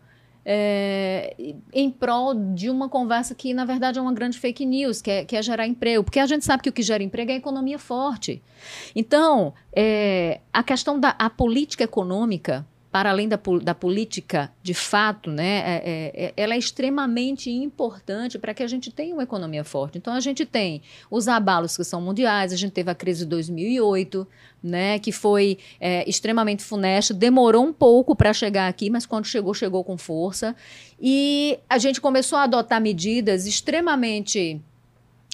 é, em prol de uma conversa que, na verdade, é uma grande fake news, que é, que é, gerar emprego. Porque a gente sabe que o que gera emprego é a economia forte. Então, é, a questão da a política econômica para além da, da política de fato, né, é, é, é, ela é extremamente importante para que a gente tenha uma economia forte. Então, a gente tem os abalos que são mundiais, a gente teve a crise de 2008, né, que foi é, extremamente funesta, demorou um pouco para chegar aqui, mas quando chegou, chegou com força. E a gente começou a adotar medidas extremamente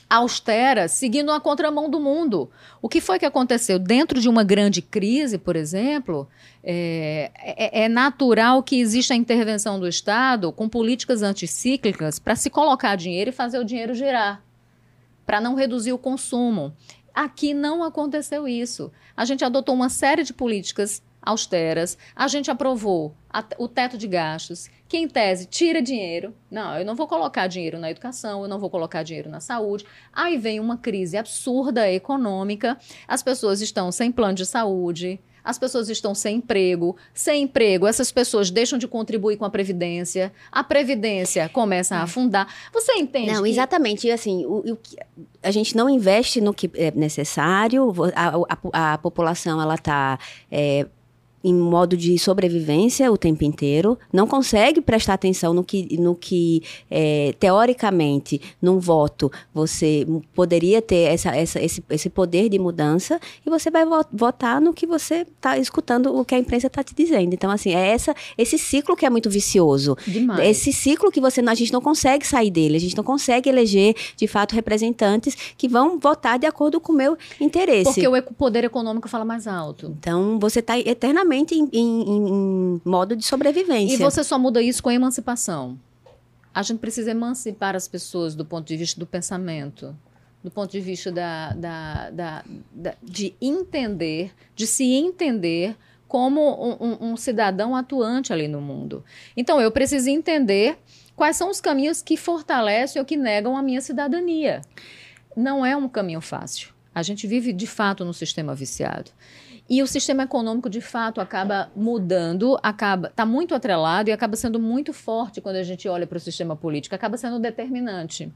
austera, seguindo a contramão do mundo. O que foi que aconteceu? Dentro de uma grande crise, por exemplo, é, é, é natural que exista a intervenção do Estado com políticas anticíclicas para se colocar dinheiro e fazer o dinheiro girar, para não reduzir o consumo. Aqui não aconteceu isso. A gente adotou uma série de políticas austeras, a gente aprovou a, o teto de gastos, que em tese tira dinheiro. Não, eu não vou colocar dinheiro na educação, eu não vou colocar dinheiro na saúde. Aí vem uma crise absurda econômica, as pessoas estão sem plano de saúde, as pessoas estão sem emprego. Sem emprego, essas pessoas deixam de contribuir com a Previdência, a Previdência começa a afundar. Você entende? Não, que... exatamente. Assim, o, o, a gente não investe no que é necessário, a, a, a população ela está é, em modo de sobrevivência o tempo inteiro, não consegue prestar atenção no que, no que é, teoricamente, num voto, você poderia ter essa, essa, esse, esse poder de mudança e você vai votar no que você está escutando, o que a imprensa está te dizendo. Então, assim, é essa, esse ciclo que é muito vicioso. Demais. Esse ciclo que você, a gente não consegue sair dele, a gente não consegue eleger, de fato, representantes que vão votar de acordo com o meu interesse. Porque o poder econômico fala mais alto. Então, você está eternamente em, em, em modo de sobrevivência. E você só muda isso com a emancipação. A gente precisa emancipar as pessoas do ponto de vista do pensamento, do ponto de vista da, da, da, da de entender, de se entender como um, um, um, cidadão atuante ali no mundo. Então, eu preciso entender quais são os caminhos que fortalecem ou que negam a minha cidadania. Não é um caminho fácil. A gente vive, de fato, num sistema viciado. E o sistema econômico, de fato, acaba mudando, acaba está muito atrelado e acaba sendo muito forte quando a gente olha para o sistema político, acaba sendo determinante.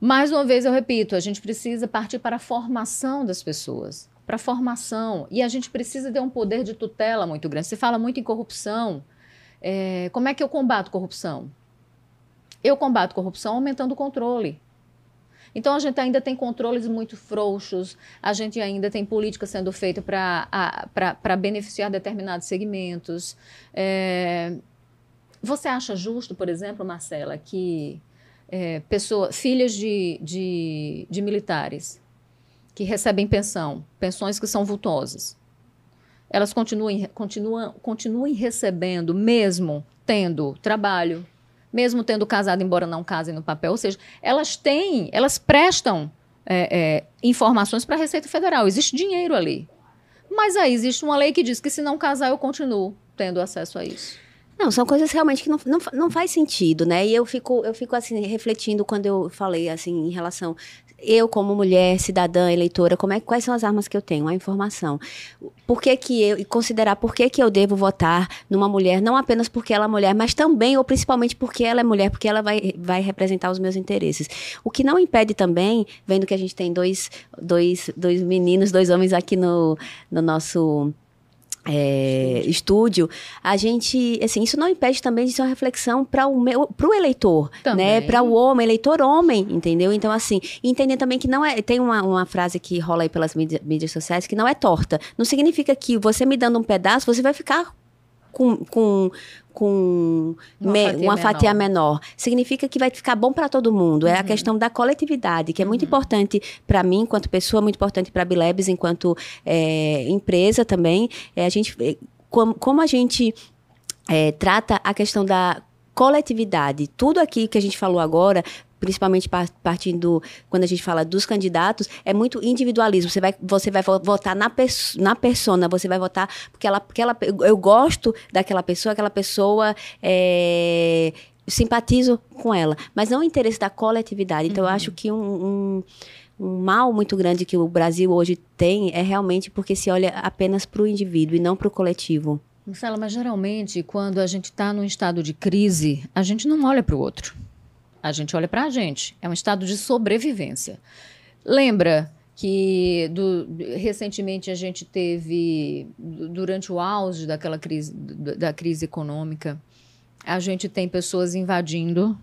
Mais uma vez, eu repito, a gente precisa partir para a formação das pessoas, para a formação. E a gente precisa ter um poder de tutela muito grande. Você fala muito em corrupção. É, como é que eu combato corrupção? Eu combato corrupção aumentando o controle. Então a gente ainda tem controles muito frouxos, a gente ainda tem política sendo feita para beneficiar determinados segmentos. É, você acha justo, por exemplo, Marcela, que é, pessoa, filhas de, de, de militares que recebem pensão, pensões que são vultosas, elas continuem, continuam, continuem recebendo, mesmo tendo trabalho, mesmo tendo casado, embora não casem no papel. Ou seja, elas têm, elas prestam é, é, informações para a Receita Federal. Existe dinheiro ali. Mas aí existe uma lei que diz que se não casar, eu continuo tendo acesso a isso. Não, são coisas realmente que não, não, não faz sentido, né? E eu fico, eu fico assim, refletindo quando eu falei, assim, em relação eu como mulher, cidadã, eleitora, como é, quais são as armas que eu tenho? A informação. Por que que eu, e considerar por que que eu devo votar numa mulher, não apenas porque ela é mulher, mas também, ou principalmente porque ela é mulher, porque ela vai, vai representar os meus interesses. O que não impede também, vendo que a gente tem dois, dois, dois meninos, dois homens aqui no, no nosso é, estúdio, a gente, assim, isso não impede também de ser uma reflexão para o meu, para o eleitor, né? também. né, para o homem, eleitor homem, entendeu? Então, assim, entender também que não é, tem uma, uma frase que rola aí pelas mídias, mídias sociais que não é torta. Não significa que você me dando um pedaço, você vai ficar com, com, com uma, me, fatia, uma menor. fatia, menor. Significa que vai ficar bom para todo mundo. É a uhum. questão da coletividade, que é muito uhum. importante para mim, enquanto pessoa, muito importante para a Bilebs, enquanto é, empresa também. É, a gente, é, como, como a gente é, trata a questão da coletividade. Tudo aqui que a gente falou agora principalmente partindo quando a gente fala dos candidatos, é muito individualismo. Você vai, você vai votar na, na persona, você vai votar porque ela, porque ela, eu gosto daquela pessoa, aquela pessoa é, simpatizo com ela, mas não o interesse da coletividade. Então, uhum. eu acho que um, um um mal muito grande que o Brasil hoje tem é realmente porque se olha apenas para o indivíduo e não para o coletivo. Marcela, mas geralmente quando a gente está num estado de crise, a gente não olha para o outro. A gente olha para a gente. É um estado de sobrevivência. Lembra que do, recentemente a gente teve, durante o auge daquela crise, da crise econômica, a gente tem pessoas invadindo.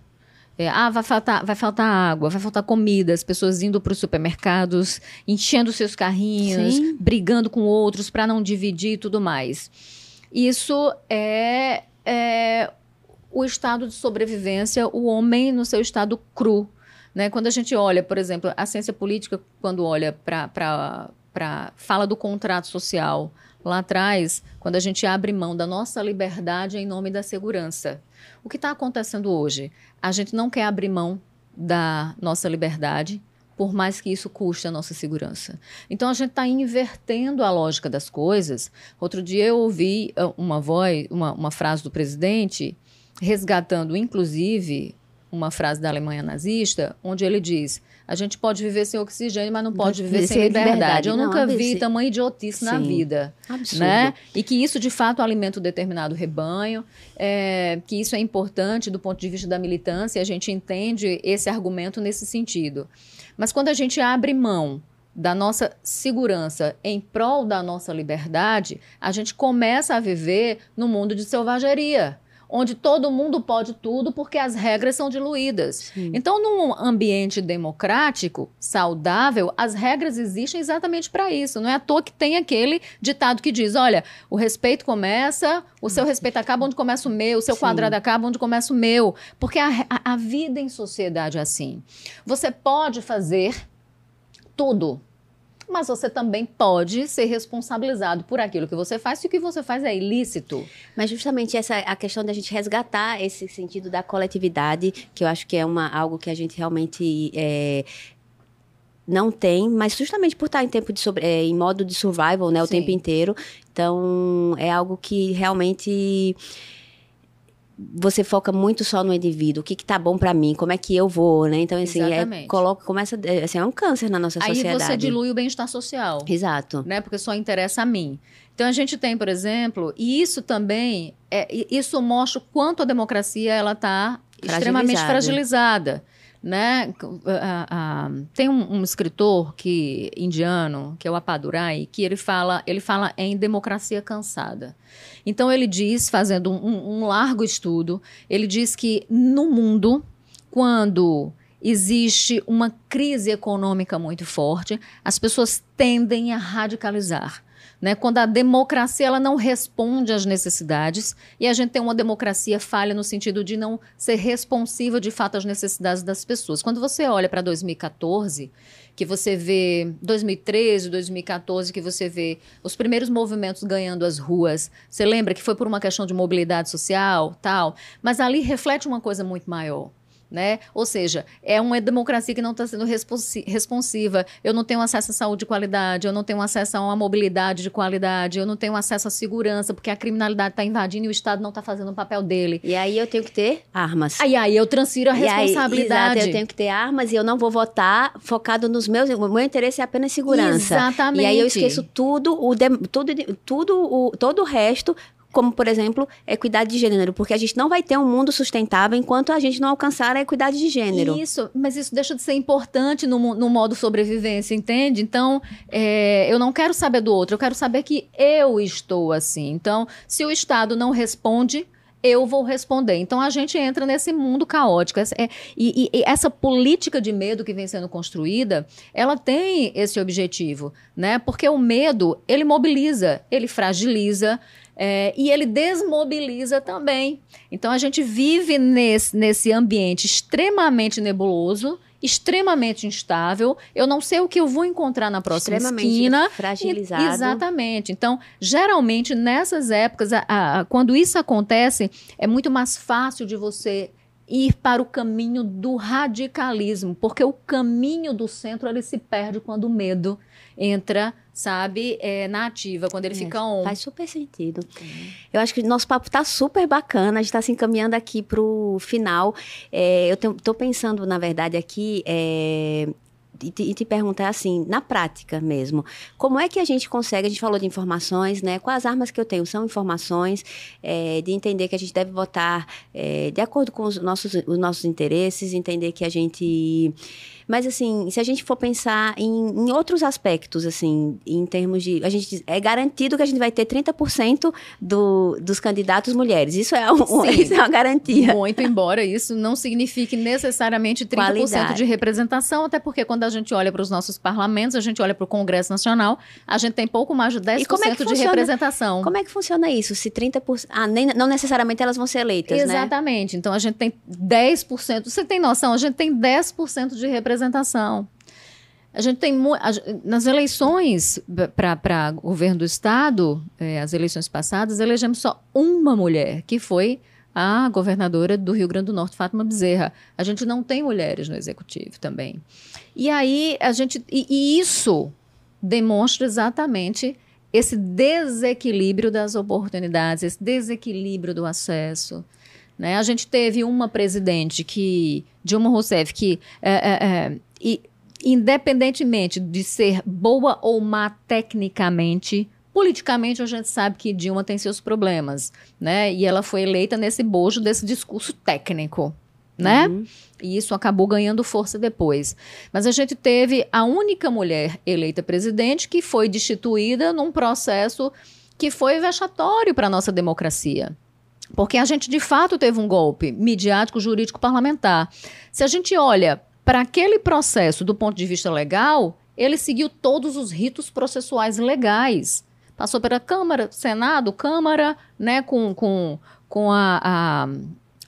É, ah, vai faltar, vai faltar água, vai faltar comida, as pessoas indo para os supermercados, enchendo seus carrinhos, Sim. brigando com outros para não dividir e tudo mais. Isso é, é o estado de sobrevivência, o homem no seu estado cru. Né? Quando a gente olha, por exemplo, a ciência política, quando olha para fala do contrato social, lá atrás, quando a gente abre mão da nossa liberdade em nome da segurança. O que está acontecendo hoje? A gente não quer abrir mão da nossa liberdade, por mais que isso custe a nossa segurança. Então a gente está invertendo a lógica das coisas. Outro dia eu ouvi uh, uma voz, uma, uma frase do presidente resgatando, inclusive, uma frase da Alemanha nazista, onde ele diz: a gente pode viver sem oxigênio, mas não pode viver sem, liberdade. liberdade. Eu não, nunca vi tamanho idiotice Sim. na vida. Absurdo. Né? E que isso, de fato, alimenta um determinado rebanho, é, que isso é importante do ponto de vista da militância, a gente entende esse argumento nesse sentido. Mas quando a gente abre mão da nossa segurança em prol da nossa liberdade, a gente começa a viver no mundo de selvageria onde todo mundo pode tudo porque as regras são diluídas. Sim. Então, num ambiente democrático, saudável, as regras existem exatamente para isso. Não é à toa que tem aquele ditado que diz: olha, o respeito começa, o seu respeito acaba onde começa o meu, o seu Sim. quadrado acaba onde começa o meu. Porque a, a, a vida em sociedade é assim. Você pode fazer tudo mas você também pode ser responsabilizado por aquilo que você faz se o que você faz é ilícito. Mas justamente essa a questão da gente resgatar esse sentido da coletividade, que eu acho que é uma, algo que a gente realmente é, não tem, mas justamente por estar em tempo de sobre, é, em modo de survival, né, o Sim. tempo inteiro. Então, é algo que realmente você foca muito só no indivíduo, o que que tá bom para mim, como é que eu vou, né? Então, assim, é, coloca, começa, é, assim, é um câncer na nossa Aí sociedade. Aí você dilui o bem-estar social. Exato. Né? Porque só interessa a mim. Então, a gente tem, por exemplo, e isso também, é, isso mostra o quanto a democracia, ela tá extremamente fragilizada né? Uh, uh, tem um, um, escritor que indiano que é o Apadurai que ele fala ele fala em democracia cansada. Então ele diz, fazendo um, um largo estudo, ele diz que no mundo quando existe uma crise econômica muito forte, as pessoas tendem a radicalizar. Né? Quando a democracia ela não responde às necessidades e a gente tem uma democracia falha no sentido de não ser responsiva de fato às necessidades das pessoas. Quando você olha para 2014, que você vê 2013, 2014, que você vê os primeiros movimentos ganhando as ruas, você lembra que foi por uma questão de mobilidade social, tal, mas ali reflete uma coisa muito maior né? Ou seja, é uma democracia que não está sendo responsiva. Eu não tenho acesso à saúde de qualidade, eu não tenho acesso a uma mobilidade de qualidade, eu não tenho acesso à segurança, porque a criminalidade está invadindo e o Estado não está fazendo o papel dele. E aí eu tenho que ter armas. Aí, aí eu transfiro a e responsabilidade. Aí, exato, eu tenho que ter armas e eu não vou votar focado nos meus. O meu interesse é apenas segurança. Exatamente. E aí eu esqueço tudo, o tudo, tudo o, todo o resto como, por exemplo, equidade de gênero, porque a gente não vai ter um mundo sustentável enquanto a gente não alcançar a equidade de gênero. Isso, mas isso deixa de ser importante no, no modo sobrevivência, entende? Então, é, eu não quero saber do outro, eu quero saber que eu estou assim. Então, se o Estado não responde, eu vou responder. Então a gente entra nesse mundo caótico. É, e, e, essa política de medo que vem sendo construída, ela tem esse objetivo, né? Porque o medo, ele mobiliza, ele fragiliza. É, e ele desmobiliza também. Então a gente vive nesse, nesse ambiente extremamente nebuloso, extremamente instável. Eu não sei o que eu vou encontrar na próxima esquina. Fragilizado. E, exatamente. Então, geralmente, nessas épocas, a, a, quando isso acontece, é muito mais fácil de você ir para o caminho do radicalismo, porque o caminho do centro ele se perde quando o medo entra, sabe, é, na ativa, quando ele é, fica on. Faz super sentido. Uhum. Eu acho que o nosso papo está super bacana, a gente está se encaminhando aqui para o final. É, eu estou pensando, na verdade, aqui é, e te, e te, perguntar assim, na prática mesmo, como é que a gente consegue, a gente falou de informações, né? Quais armas que eu tenho são informações, é, de entender que a gente deve votar é, de acordo com os nossos, os nossos interesses, entender que a gente mas, assim, se a gente for pensar em, em outros aspectos, assim, em termos de. A gente é garantido que a gente vai ter 30% do, dos candidatos mulheres. Isso é, um, isso é uma garantia. Muito, embora isso não signifique necessariamente 30% Qualidade. de representação, até porque quando a gente olha para os nossos parlamentos, a gente olha para o Congresso Nacional, a gente tem pouco mais de 10% é de representação. Como é que funciona isso? Se 30%. Ah, nem, não necessariamente elas vão ser eleitas, Exatamente. né? Exatamente. Então a gente tem 10%. Você tem noção? A gente tem 10% de representação representação. A gente tem nas eleições para governo do estado, é, as eleições passadas, elegemos só uma mulher, que foi a governadora do Rio Grande do Norte, Fátima Bezerra. A gente não tem mulheres no executivo também. E aí a gente e, e isso demonstra exatamente esse desequilíbrio das oportunidades, esse desequilíbrio do acesso. Né? A gente teve uma presidente que, Dilma Rousseff, que é, é, é, e, independentemente de ser boa ou má tecnicamente, politicamente a gente sabe que Dilma tem seus problemas, né? E ela foi eleita nesse bojo desse discurso técnico, né? Uhum. E isso acabou ganhando força depois. Mas a gente teve a única mulher eleita presidente que foi destituída num processo que foi vexatório para a nossa democracia. Porque a gente, de fato, teve um golpe midiático, jurídico, parlamentar. Se a gente olha para aquele processo do ponto de vista legal, ele seguiu todos os ritos processuais legais. Passou pela Câmara, Senado, Câmara, né, com, com, com a,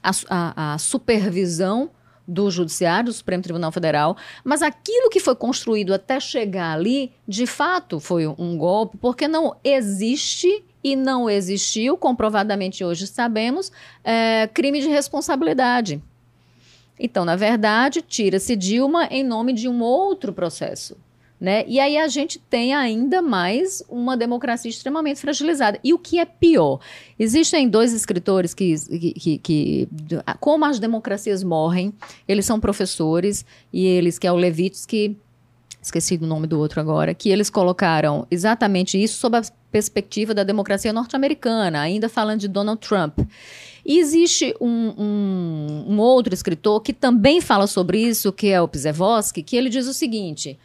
a, a, a supervisão do Judiciário, do Supremo Tribunal Federal, mas aquilo que foi construído até chegar ali, de fato, foi um golpe, porque não existe e não existiu, comprovadamente hoje sabemos, é, crime de responsabilidade. Então, na verdade, tira-se Dilma em nome de um outro processo. Né? E aí a gente tem ainda mais uma democracia extremamente fragilizada. E o que é pior? Existem dois escritores que, que, que, como as democracias morrem, eles são professores, e eles, que é o Levitsky, esqueci do nome do outro agora, que eles colocaram exatamente isso sob a perspectiva da democracia norte-americana, ainda falando de Donald Trump. E existe um, um, um, outro escritor que também fala sobre isso, que é o Pizevosky, que ele diz o seguinte: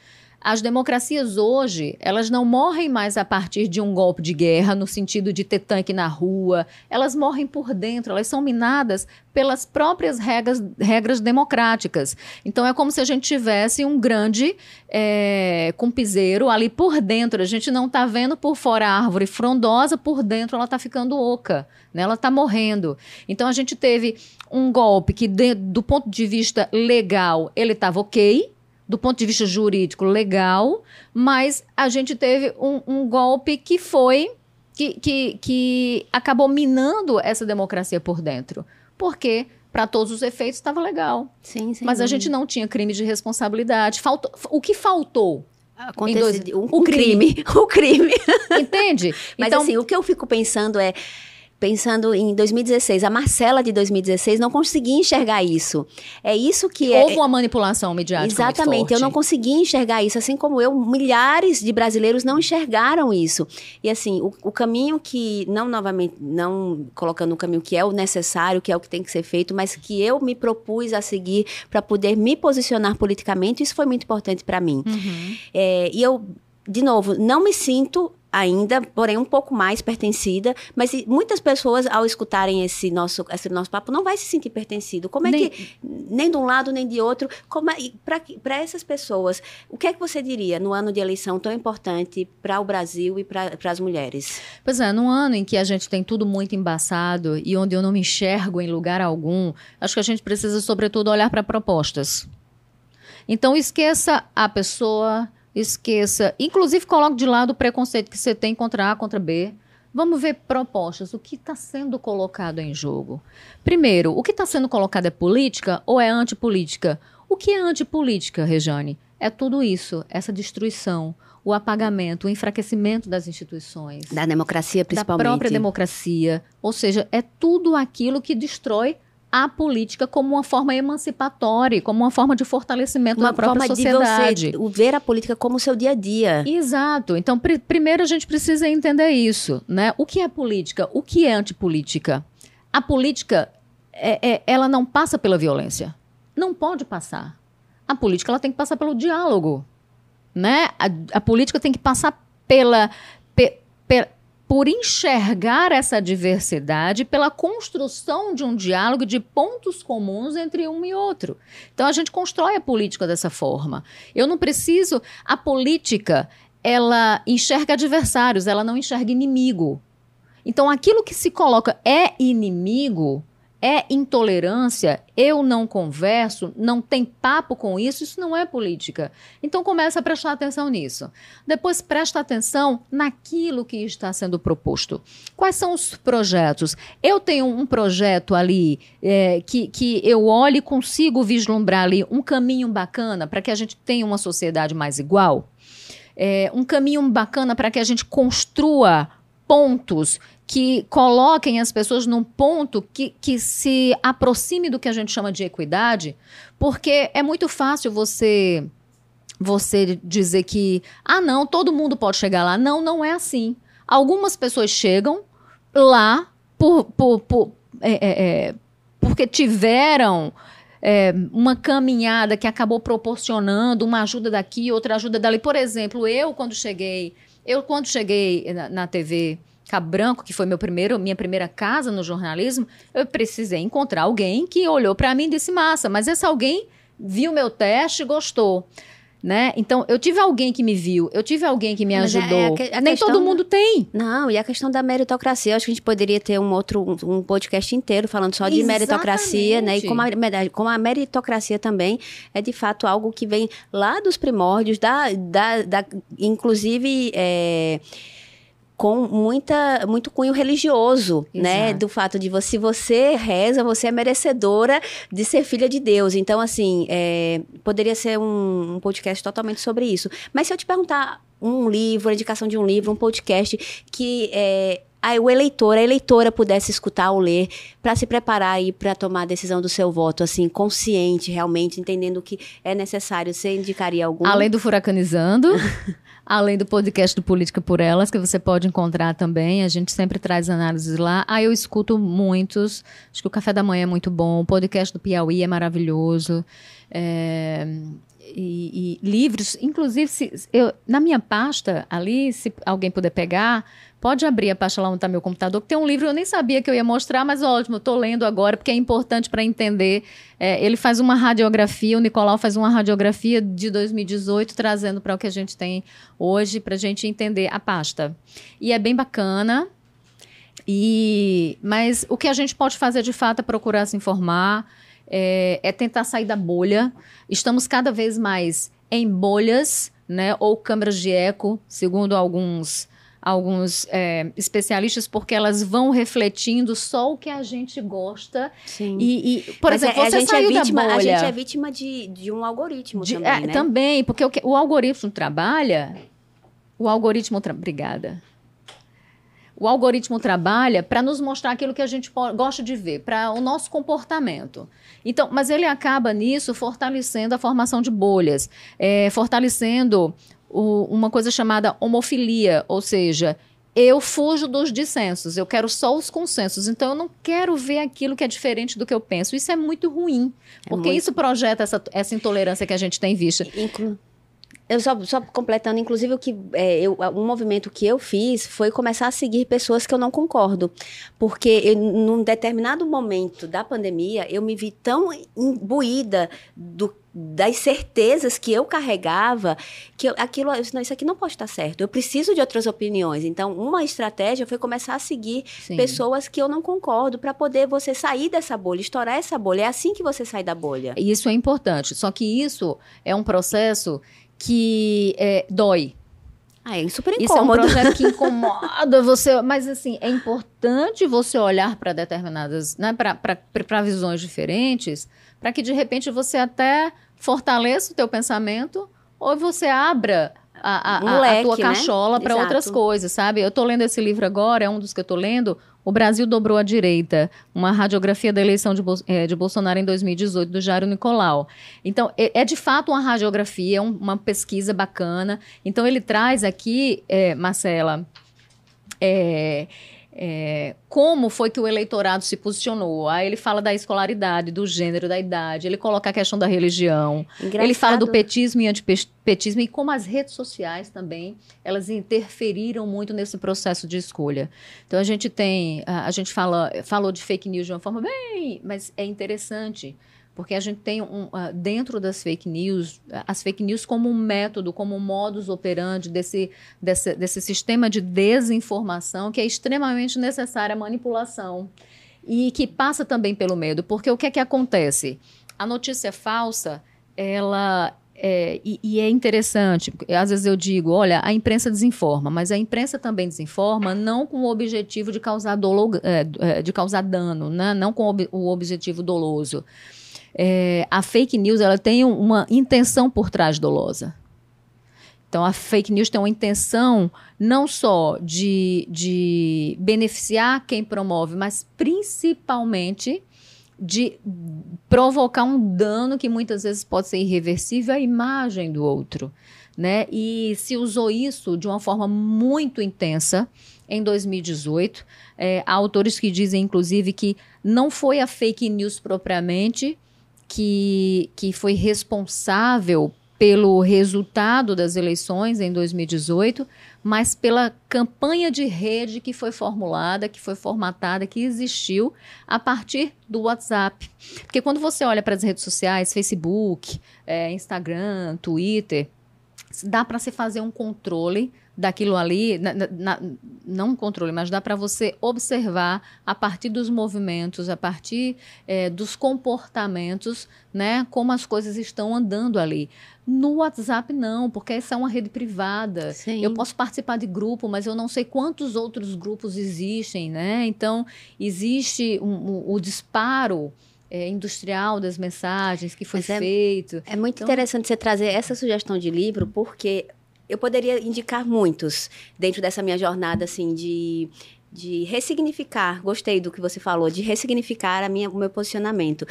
as democracias hoje, elas não morrem mais a partir de um golpe de guerra, no sentido de ter tanque na rua. Elas morrem por dentro, elas são minadas pelas próprias regras, regras democráticas. Então é como se a gente tivesse um grande é, piseiro ali por dentro. A gente não está vendo por fora a árvore frondosa, por dentro ela está ficando oca, né? ela está morrendo. Então a gente teve um golpe que, de, do ponto de vista legal, ele estava ok do ponto de vista jurídico legal, mas a gente teve um, um golpe que foi que, que, que acabou minando essa democracia por dentro. Porque para todos os efeitos estava legal. Sim, sim. Mas a gente não tinha crime de responsabilidade. Faltou, o que faltou? Dois, um, o crime. crime. O crime. Entende? Mas então, assim, o que eu fico pensando é pensando em 2016, a Marcela de 2016 não conseguia enxergar isso. É isso que é. Houve uma manipulação midiática. Exatamente, eu não conseguia enxergar isso, assim como eu, milhares de brasileiros não enxergaram isso. E assim, o, o caminho que, não novamente, não colocando o caminho que é o necessário, que é o que tem que ser feito, mas que eu me propus a seguir para poder me posicionar politicamente, isso foi muito importante para mim. Uhum. É, e eu de novo, não me sinto ainda, porém um pouco mais pertencida, mas muitas pessoas ao escutarem esse nosso esse nosso papo não vai se sentir pertencido. Como é nem, que nem de um lado nem de outro, como é, para essas pessoas, o que é que você diria no ano de eleição tão importante para o Brasil e para as mulheres? Pois é, num ano em que a gente tem tudo muito embaçado e onde eu não me enxergo em lugar algum, acho que a gente precisa sobretudo olhar para propostas. Então esqueça a pessoa esqueça. Inclusive, coloque de lado o preconceito que você tem contra A, contra B. Vamos ver propostas. O que está sendo colocado em jogo? Primeiro, o que está sendo colocado é política ou é antipolítica? O que é antipolítica, Rejane? É tudo isso, essa destruição, o apagamento, o enfraquecimento das instituições. Da democracia, principalmente. Da própria democracia. Ou seja, é tudo aquilo que destrói a política como uma forma emancipatória, como uma forma de fortalecimento uma da própria sociedade. De você ver a política como seu dia a dia. Exato. Então, pr primeiro a gente precisa entender isso, né? O que é política? O que é antipolítica? A política, é, é, ela não passa pela violência. Não pode passar. A política ela tem que passar pelo diálogo, né? A, a política tem que passar pela, pe, pe, por enxergar essa diversidade, pela construção de um diálogo de pontos comuns entre um e outro. Então a gente constrói a política dessa forma. Eu não preciso. A política, ela enxerga adversários, ela não enxerga inimigo. Então aquilo que se coloca é inimigo é intolerância, eu não converso, não tem papo com isso, isso não é política. Então começa a prestar atenção nisso. Depois presta atenção naquilo que está sendo proposto. Quais são os projetos? Eu tenho um projeto ali é, que, que eu olho e consigo vislumbrar ali um caminho bacana para que a gente tenha uma sociedade mais igual. É, um caminho bacana para que a gente construa pontos que coloquem as pessoas num ponto que, que se aproxime do que a gente chama de equidade, porque é muito fácil você você dizer que ah não todo mundo pode chegar lá. Não não é assim. Algumas pessoas chegam lá por, por, por é, é, é porque tiveram é, uma caminhada que acabou proporcionando uma ajuda daqui outra ajuda dali. Por exemplo eu quando cheguei eu quando cheguei na, na TV Cabo Branco, que foi meu primeiro, minha primeira casa no jornalismo, eu precisei encontrar alguém que olhou para mim e disse: massa, mas esse alguém viu meu teste e gostou. Né? Então, eu tive alguém que me viu, eu tive alguém que me Mas é, ajudou. É, a Nem todo mundo tem. Não, e a questão da meritocracia, eu acho que a gente poderia ter um outro, um, um podcast inteiro falando só de Exatamente. meritocracia, né? E como a, como a meritocracia também é de fato algo que vem lá dos primórdios, da, da, da inclusive. É, com muita, muito cunho religioso, né? Exato. né? Do fato de você, se você reza, você é merecedora de ser filha de Deus. Então, assim, é, poderia ser um, um, podcast totalmente sobre isso. Mas se eu te perguntar um livro, a indicação de um livro, um podcast que é, a, o eleitor, a eleitora pudesse escutar ou ler para se preparar aí para tomar a decisão do seu voto, assim, consciente, realmente, entendendo o que é necessário, você indicaria algum? Além do Furacanizando. além do podcast do Política por Elas, que você pode encontrar também. A gente sempre traz análises lá. Ah, eu escuto muitos. Acho que o Café da Manhã é muito bom. O podcast do Piauí é maravilhoso. É, e, e, livros, inclusive, se, eu, na minha pasta ali, se alguém puder pegar, Pode abrir a pasta lá onde está meu computador, que tem um livro, eu nem sabia que eu ia mostrar, mas ótimo, estou lendo agora, porque é importante para entender. É, ele faz uma radiografia, o Nicolau faz uma radiografia de 2018, trazendo para o que a gente tem hoje, para a gente entender a pasta. E é bem bacana. E, mas o que a gente pode fazer de fato é procurar se informar, é, é tentar sair da bolha. Estamos cada vez mais em bolhas, né, ou câmaras de eco, segundo alguns alguns é, especialistas, porque elas vão refletindo só o que a gente gosta. Sim. E, e por Mas exemplo, é, você a gente é saiu é vítima, da bolha. A gente é vítima de, de um algoritmo de, também, é, né? Também, porque o, o algoritmo trabalha... O algoritmo... Tra... Obrigada. O algoritmo trabalha para nos mostrar aquilo que a gente gosta de ver, para o nosso comportamento. Então, mas ele acaba nisso fortalecendo a formação de bolhas, é, fortalecendo o, uma coisa chamada homofilia, ou seja, eu fujo dos dissensos, eu quero só os consensos. Então, eu não quero ver aquilo que é diferente do que eu penso. Isso é muito ruim, é porque muito... isso projeta essa, essa intolerância que a gente tem visto. Inclu eu só, só, completando, inclusive, o que é, eu, um movimento que eu fiz foi começar a seguir pessoas que eu não concordo. Porque eu, num determinado momento da pandemia, eu me vi tão imbuída do, das certezas que eu carregava, que eu, aquilo, não, isso aqui não pode estar certo. Eu preciso de outras opiniões. Então, uma estratégia foi começar a seguir Sim. pessoas que eu não concordo, para poder você sair dessa bolha, estourar essa bolha. É assim que você sai da bolha. Isso é importante. Só que isso é um processo que é, dói. Ah, é super incômodo. Isso é um projeto que incomoda você, mas assim, é importante você olhar para determinadas, né, para visões diferentes, para que de repente você até fortaleça o teu pensamento ou você abra a, a, um leque, a tua né? cachola né? para outras coisas, sabe? Eu estou lendo esse livro agora, é um dos que eu estou lendo, o Brasil dobrou a direita, uma radiografia da eleição de, é, de Bolsonaro em 2018, do Jairo Nicolau. Então, é, é de fato uma radiografia, é um, uma pesquisa bacana. Então, ele traz aqui, é, Marcela, é, como foi que o eleitorado se posicionou. Aí ele fala da escolaridade, do gênero, da idade, ele coloca a questão da religião, Engraçado. ele fala do petismo e antipetismo e como as redes sociais também, elas interferiram muito nesse processo de escolha. Então a gente tem, a, a gente fala, falou de fake news de uma forma bem, mas é interessante porque a gente tem um, uh, dentro das fake news, as fake news como um método, como um modus operandi desse, desse, desse sistema de desinformação que é extremamente necessária a manipulação e que passa também pelo medo, porque o que é que acontece? A notícia falsa, ela é, e, e, é interessante, às vezes eu digo, olha, a imprensa desinforma, mas a imprensa também desinforma não com o objetivo de causar, dolo, é, é de causar dano, né? não com o objetivo doloso é, a fake news ela tem uma intenção por trás dolosa. Então, a fake news tem uma intenção não só de, de beneficiar quem promove, mas principalmente de provocar um dano que muitas vezes pode ser irreversível à imagem do outro. Né? E se usou isso de uma forma muito intensa em 2018. É, há autores que dizem, inclusive, que não foi a fake news propriamente que, que foi responsável pelo resultado das eleições em 2018, mas pela campanha de rede que foi formulada, que foi formatada, que existiu a partir do WhatsApp. Porque quando você olha para as redes sociais, Facebook, é, Instagram, Twitter, dá para se fazer um controle daquilo ali, na, na, não controle, mas dá para você observar a partir dos movimentos, a partir é, dos comportamentos, né, como as coisas estão andando ali. No WhatsApp, não, porque essa é uma rede privada. Sim. Eu posso participar de grupo, mas eu não sei quantos outros grupos existem, né? Então, existe um, um, o disparo. É, industrial das mensagens que foi é, feito. É muito então, interessante você trazer essa sugestão de livro, porque eu poderia indicar muitos dentro dessa minha jornada assim de de ressignificar, gostei do que você falou, de ressignificar a minha, o meu posicionamento.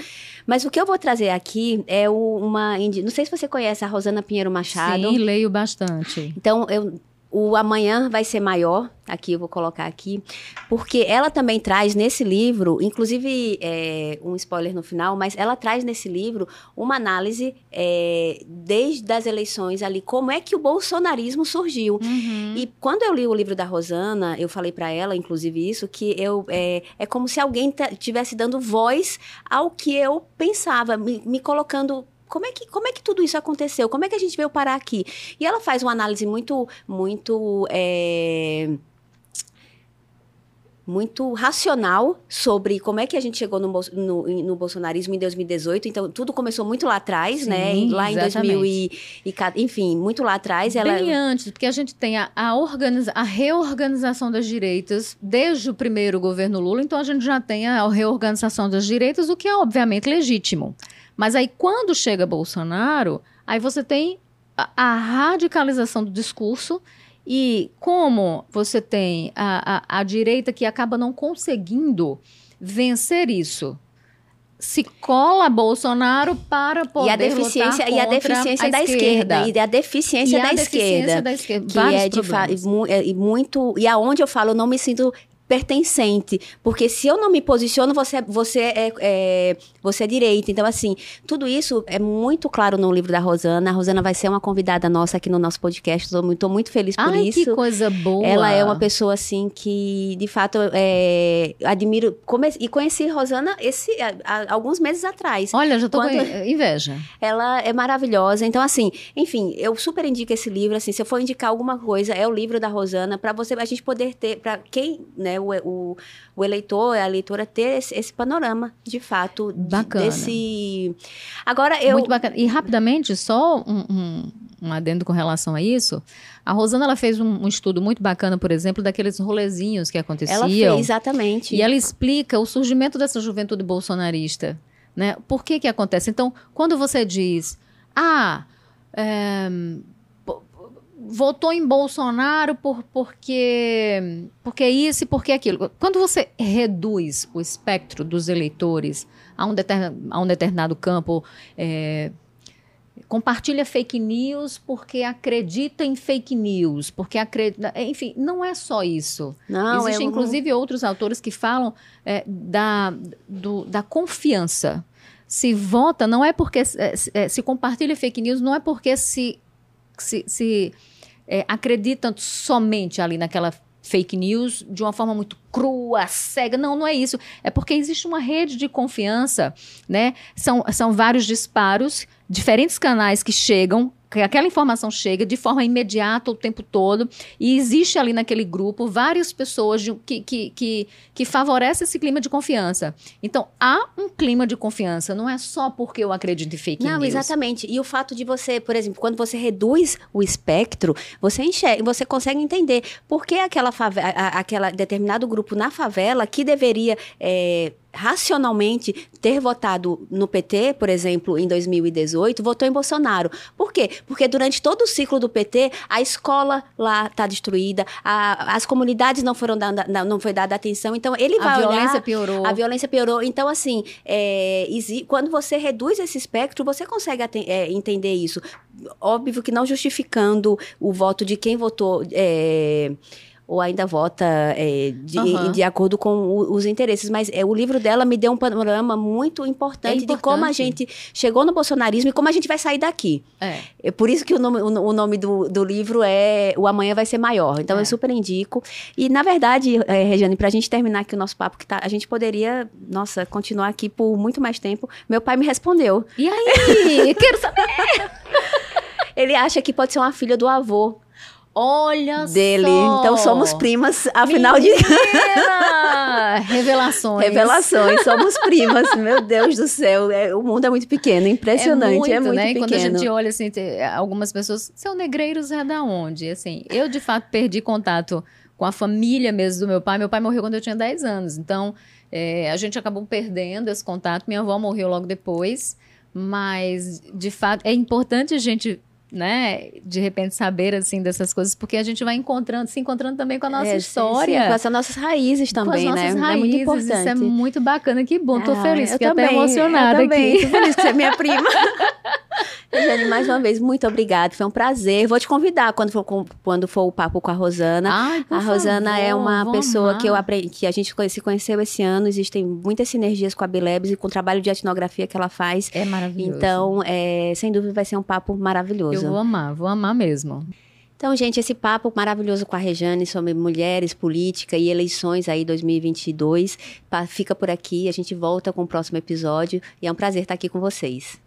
Mas o que eu vou trazer aqui é o, uma. Não sei se você conhece a Rosana Pinheiro Machado. Sim, leio bastante. Então, eu o amanhã vai ser maior, aqui eu vou colocar aqui, porque ela também traz nesse livro, inclusive é, um spoiler no final, mas ela traz nesse livro uma análise é, desde as eleições ali, como é que o bolsonarismo surgiu. Uhum. E quando eu li o livro da Rosana, eu falei para ela, inclusive isso, que eu é, é como se alguém tivesse dando voz ao que eu pensava, me, me colocando como é que, como é que tudo isso aconteceu? Como é que a gente veio parar aqui? E ela faz uma análise muito, muito. É, muito racional sobre como é que a gente chegou no, no, no, bolsonarismo em 2018. Então, tudo começou muito lá atrás, né? Sim, né? Lá exatamente. em 2000 e, e, Enfim, muito lá atrás. Ela... Bem antes, porque a gente tem a, a, organiza, a reorganização das direitas desde o primeiro governo Lula. Então, a gente já tem a reorganização das direitas, o que é, obviamente, legítimo. Mas aí, quando chega Bolsonaro, aí você tem a, a radicalização do discurso E como você tem a, a, a direita que acaba não conseguindo vencer isso, se cola Bolsonaro para poder e a deficiência e a deficiência a da esquerda. esquerda. e a deficiência, e da, a esquerda, da esquerda que é de fato é, muito e aonde eu falo eu não me sinto pertencente, porque se eu não me posiciono, você, você, é, é, você é direita. Então, assim, tudo isso é muito claro no livro da Rosana. A Rosana vai ser uma convidada nossa aqui no nosso podcast. Estou muito, muito feliz por Ai, isso. que coisa boa! Ela é uma pessoa, assim, que, de fato, é, admiro. Come, e conheci Rosana esse, há, alguns meses atrás. Olha, já estou com inveja. Ela é maravilhosa. Então, assim, enfim, eu super indico esse livro. Assim, se eu for indicar alguma coisa, é o livro da Rosana, para você, a gente poder ter, para quem, né, o, o, o, eleitor, a eleitora ter esse, esse panorama, de fato. Bacana. Desse... Agora, eu... Muito bacana. E rapidamente, só um, um, um adendo com relação a isso. A Rosana ela fez um, um, estudo muito bacana, por exemplo, daqueles rolezinhos que aconteciam. Ela fez, exatamente. E ela explica o surgimento dessa juventude bolsonarista. Né? Por que que acontece? Então, quando você diz, ah, é, votou em Bolsonaro por, porque, porque isso e porque aquilo. Quando você reduz o espectro dos eleitores a um, a um determinado campo, é, compartilha fake news porque acredita em fake news, porque acredita. Enfim, não é só isso. Não, Existem, inclusive, outros autores que falam é, da, do, da confiança. Se vota, não é porque. É, é, se compartilha fake news, não é porque se, se, se é, acreditam somente ali naquela fake news de uma forma muito crua, cega. Não, não é isso. É porque existe uma rede de confiança, né? São, são vários disparos, diferentes canais que chegam aquela informação chega de forma imediata o tempo todo e existe ali naquele grupo várias pessoas de, que, que, que, que favorecem esse clima de confiança. Então, há um clima de confiança, não é só porque eu acredito em fake não, news. Não, exatamente. E o fato de você, por exemplo, quando você reduz o espectro, você enxerga, você consegue entender por que aquela, favela, aquela determinado grupo na favela que deveria... É, racionalmente ter votado no PT, por exemplo, em 2018, votou em Bolsonaro. Por quê? Porque durante todo o ciclo do PT, a escola lá está destruída, a, as comunidades não foram dada, não foi dada atenção, então ele vai olhar... A violência piorou. A violência piorou. Então, assim, é, quando você reduz esse espectro, você consegue é, entender isso. Óbvio que não justificando o voto de quem votou... É, ou ainda vota é, de, uhum. de, acordo com o, os interesses. Mas é, o livro dela me deu um panorama muito importante, é importante, de como a gente chegou no bolsonarismo e como a gente vai sair daqui. É, é por isso que o nome, o, o nome do, do, livro é O Amanhã Vai Ser Maior. Então, eu é. super indico. E, na verdade, é, Regiane, para a gente terminar aqui o nosso papo, que tá, a gente poderia, nossa, continuar aqui por muito mais tempo. Meu pai me respondeu. E aí? Quero saber! Ele acha que pode ser uma filha do avô. Olha dele. Só. Então somos primas, afinal Menina! de. Revelações. Revelações, somos primas. Meu Deus do céu. É, o mundo é muito pequeno, impressionante. É muito, é muito né? pequeno. Quando a gente olha assim, algumas pessoas. Seu negreiros é da onde? Assim, eu de fato perdi contato com a família mesmo do meu pai. Meu pai morreu quando eu tinha 10 anos. Então, é, a gente acabou perdendo esse contato. Minha avó morreu logo depois. Mas, de fato, é importante a gente né, de repente saber assim dessas coisas, porque a gente vai encontrando, se encontrando também com a nossa é, história, sim, com as nossas raízes também, com as nossas né? Raízes, é muito importante. Isso é muito bacana, que bom, tô ah, feliz, fiquei também, até emocionada eu também. aqui. Tô feliz que você é minha prima. Jane, mais uma vez, muito obrigada. Foi um prazer. Vou te convidar quando for, quando for o papo com a Rosana. Ai, a Rosana favor, é uma pessoa amar. que eu aprendi, que a gente se conheceu esse ano. Existem muitas sinergias com a Bilebs e com o trabalho de etnografia que ela faz. É maravilhoso. Então, é, sem dúvida, vai ser um papo maravilhoso. Eu vou amar, vou amar mesmo. Então, gente, esse papo maravilhoso com a Rejane sobre mulheres, política e eleições aí 2022 fica por aqui. A gente volta com o próximo episódio e é um prazer estar aqui com vocês.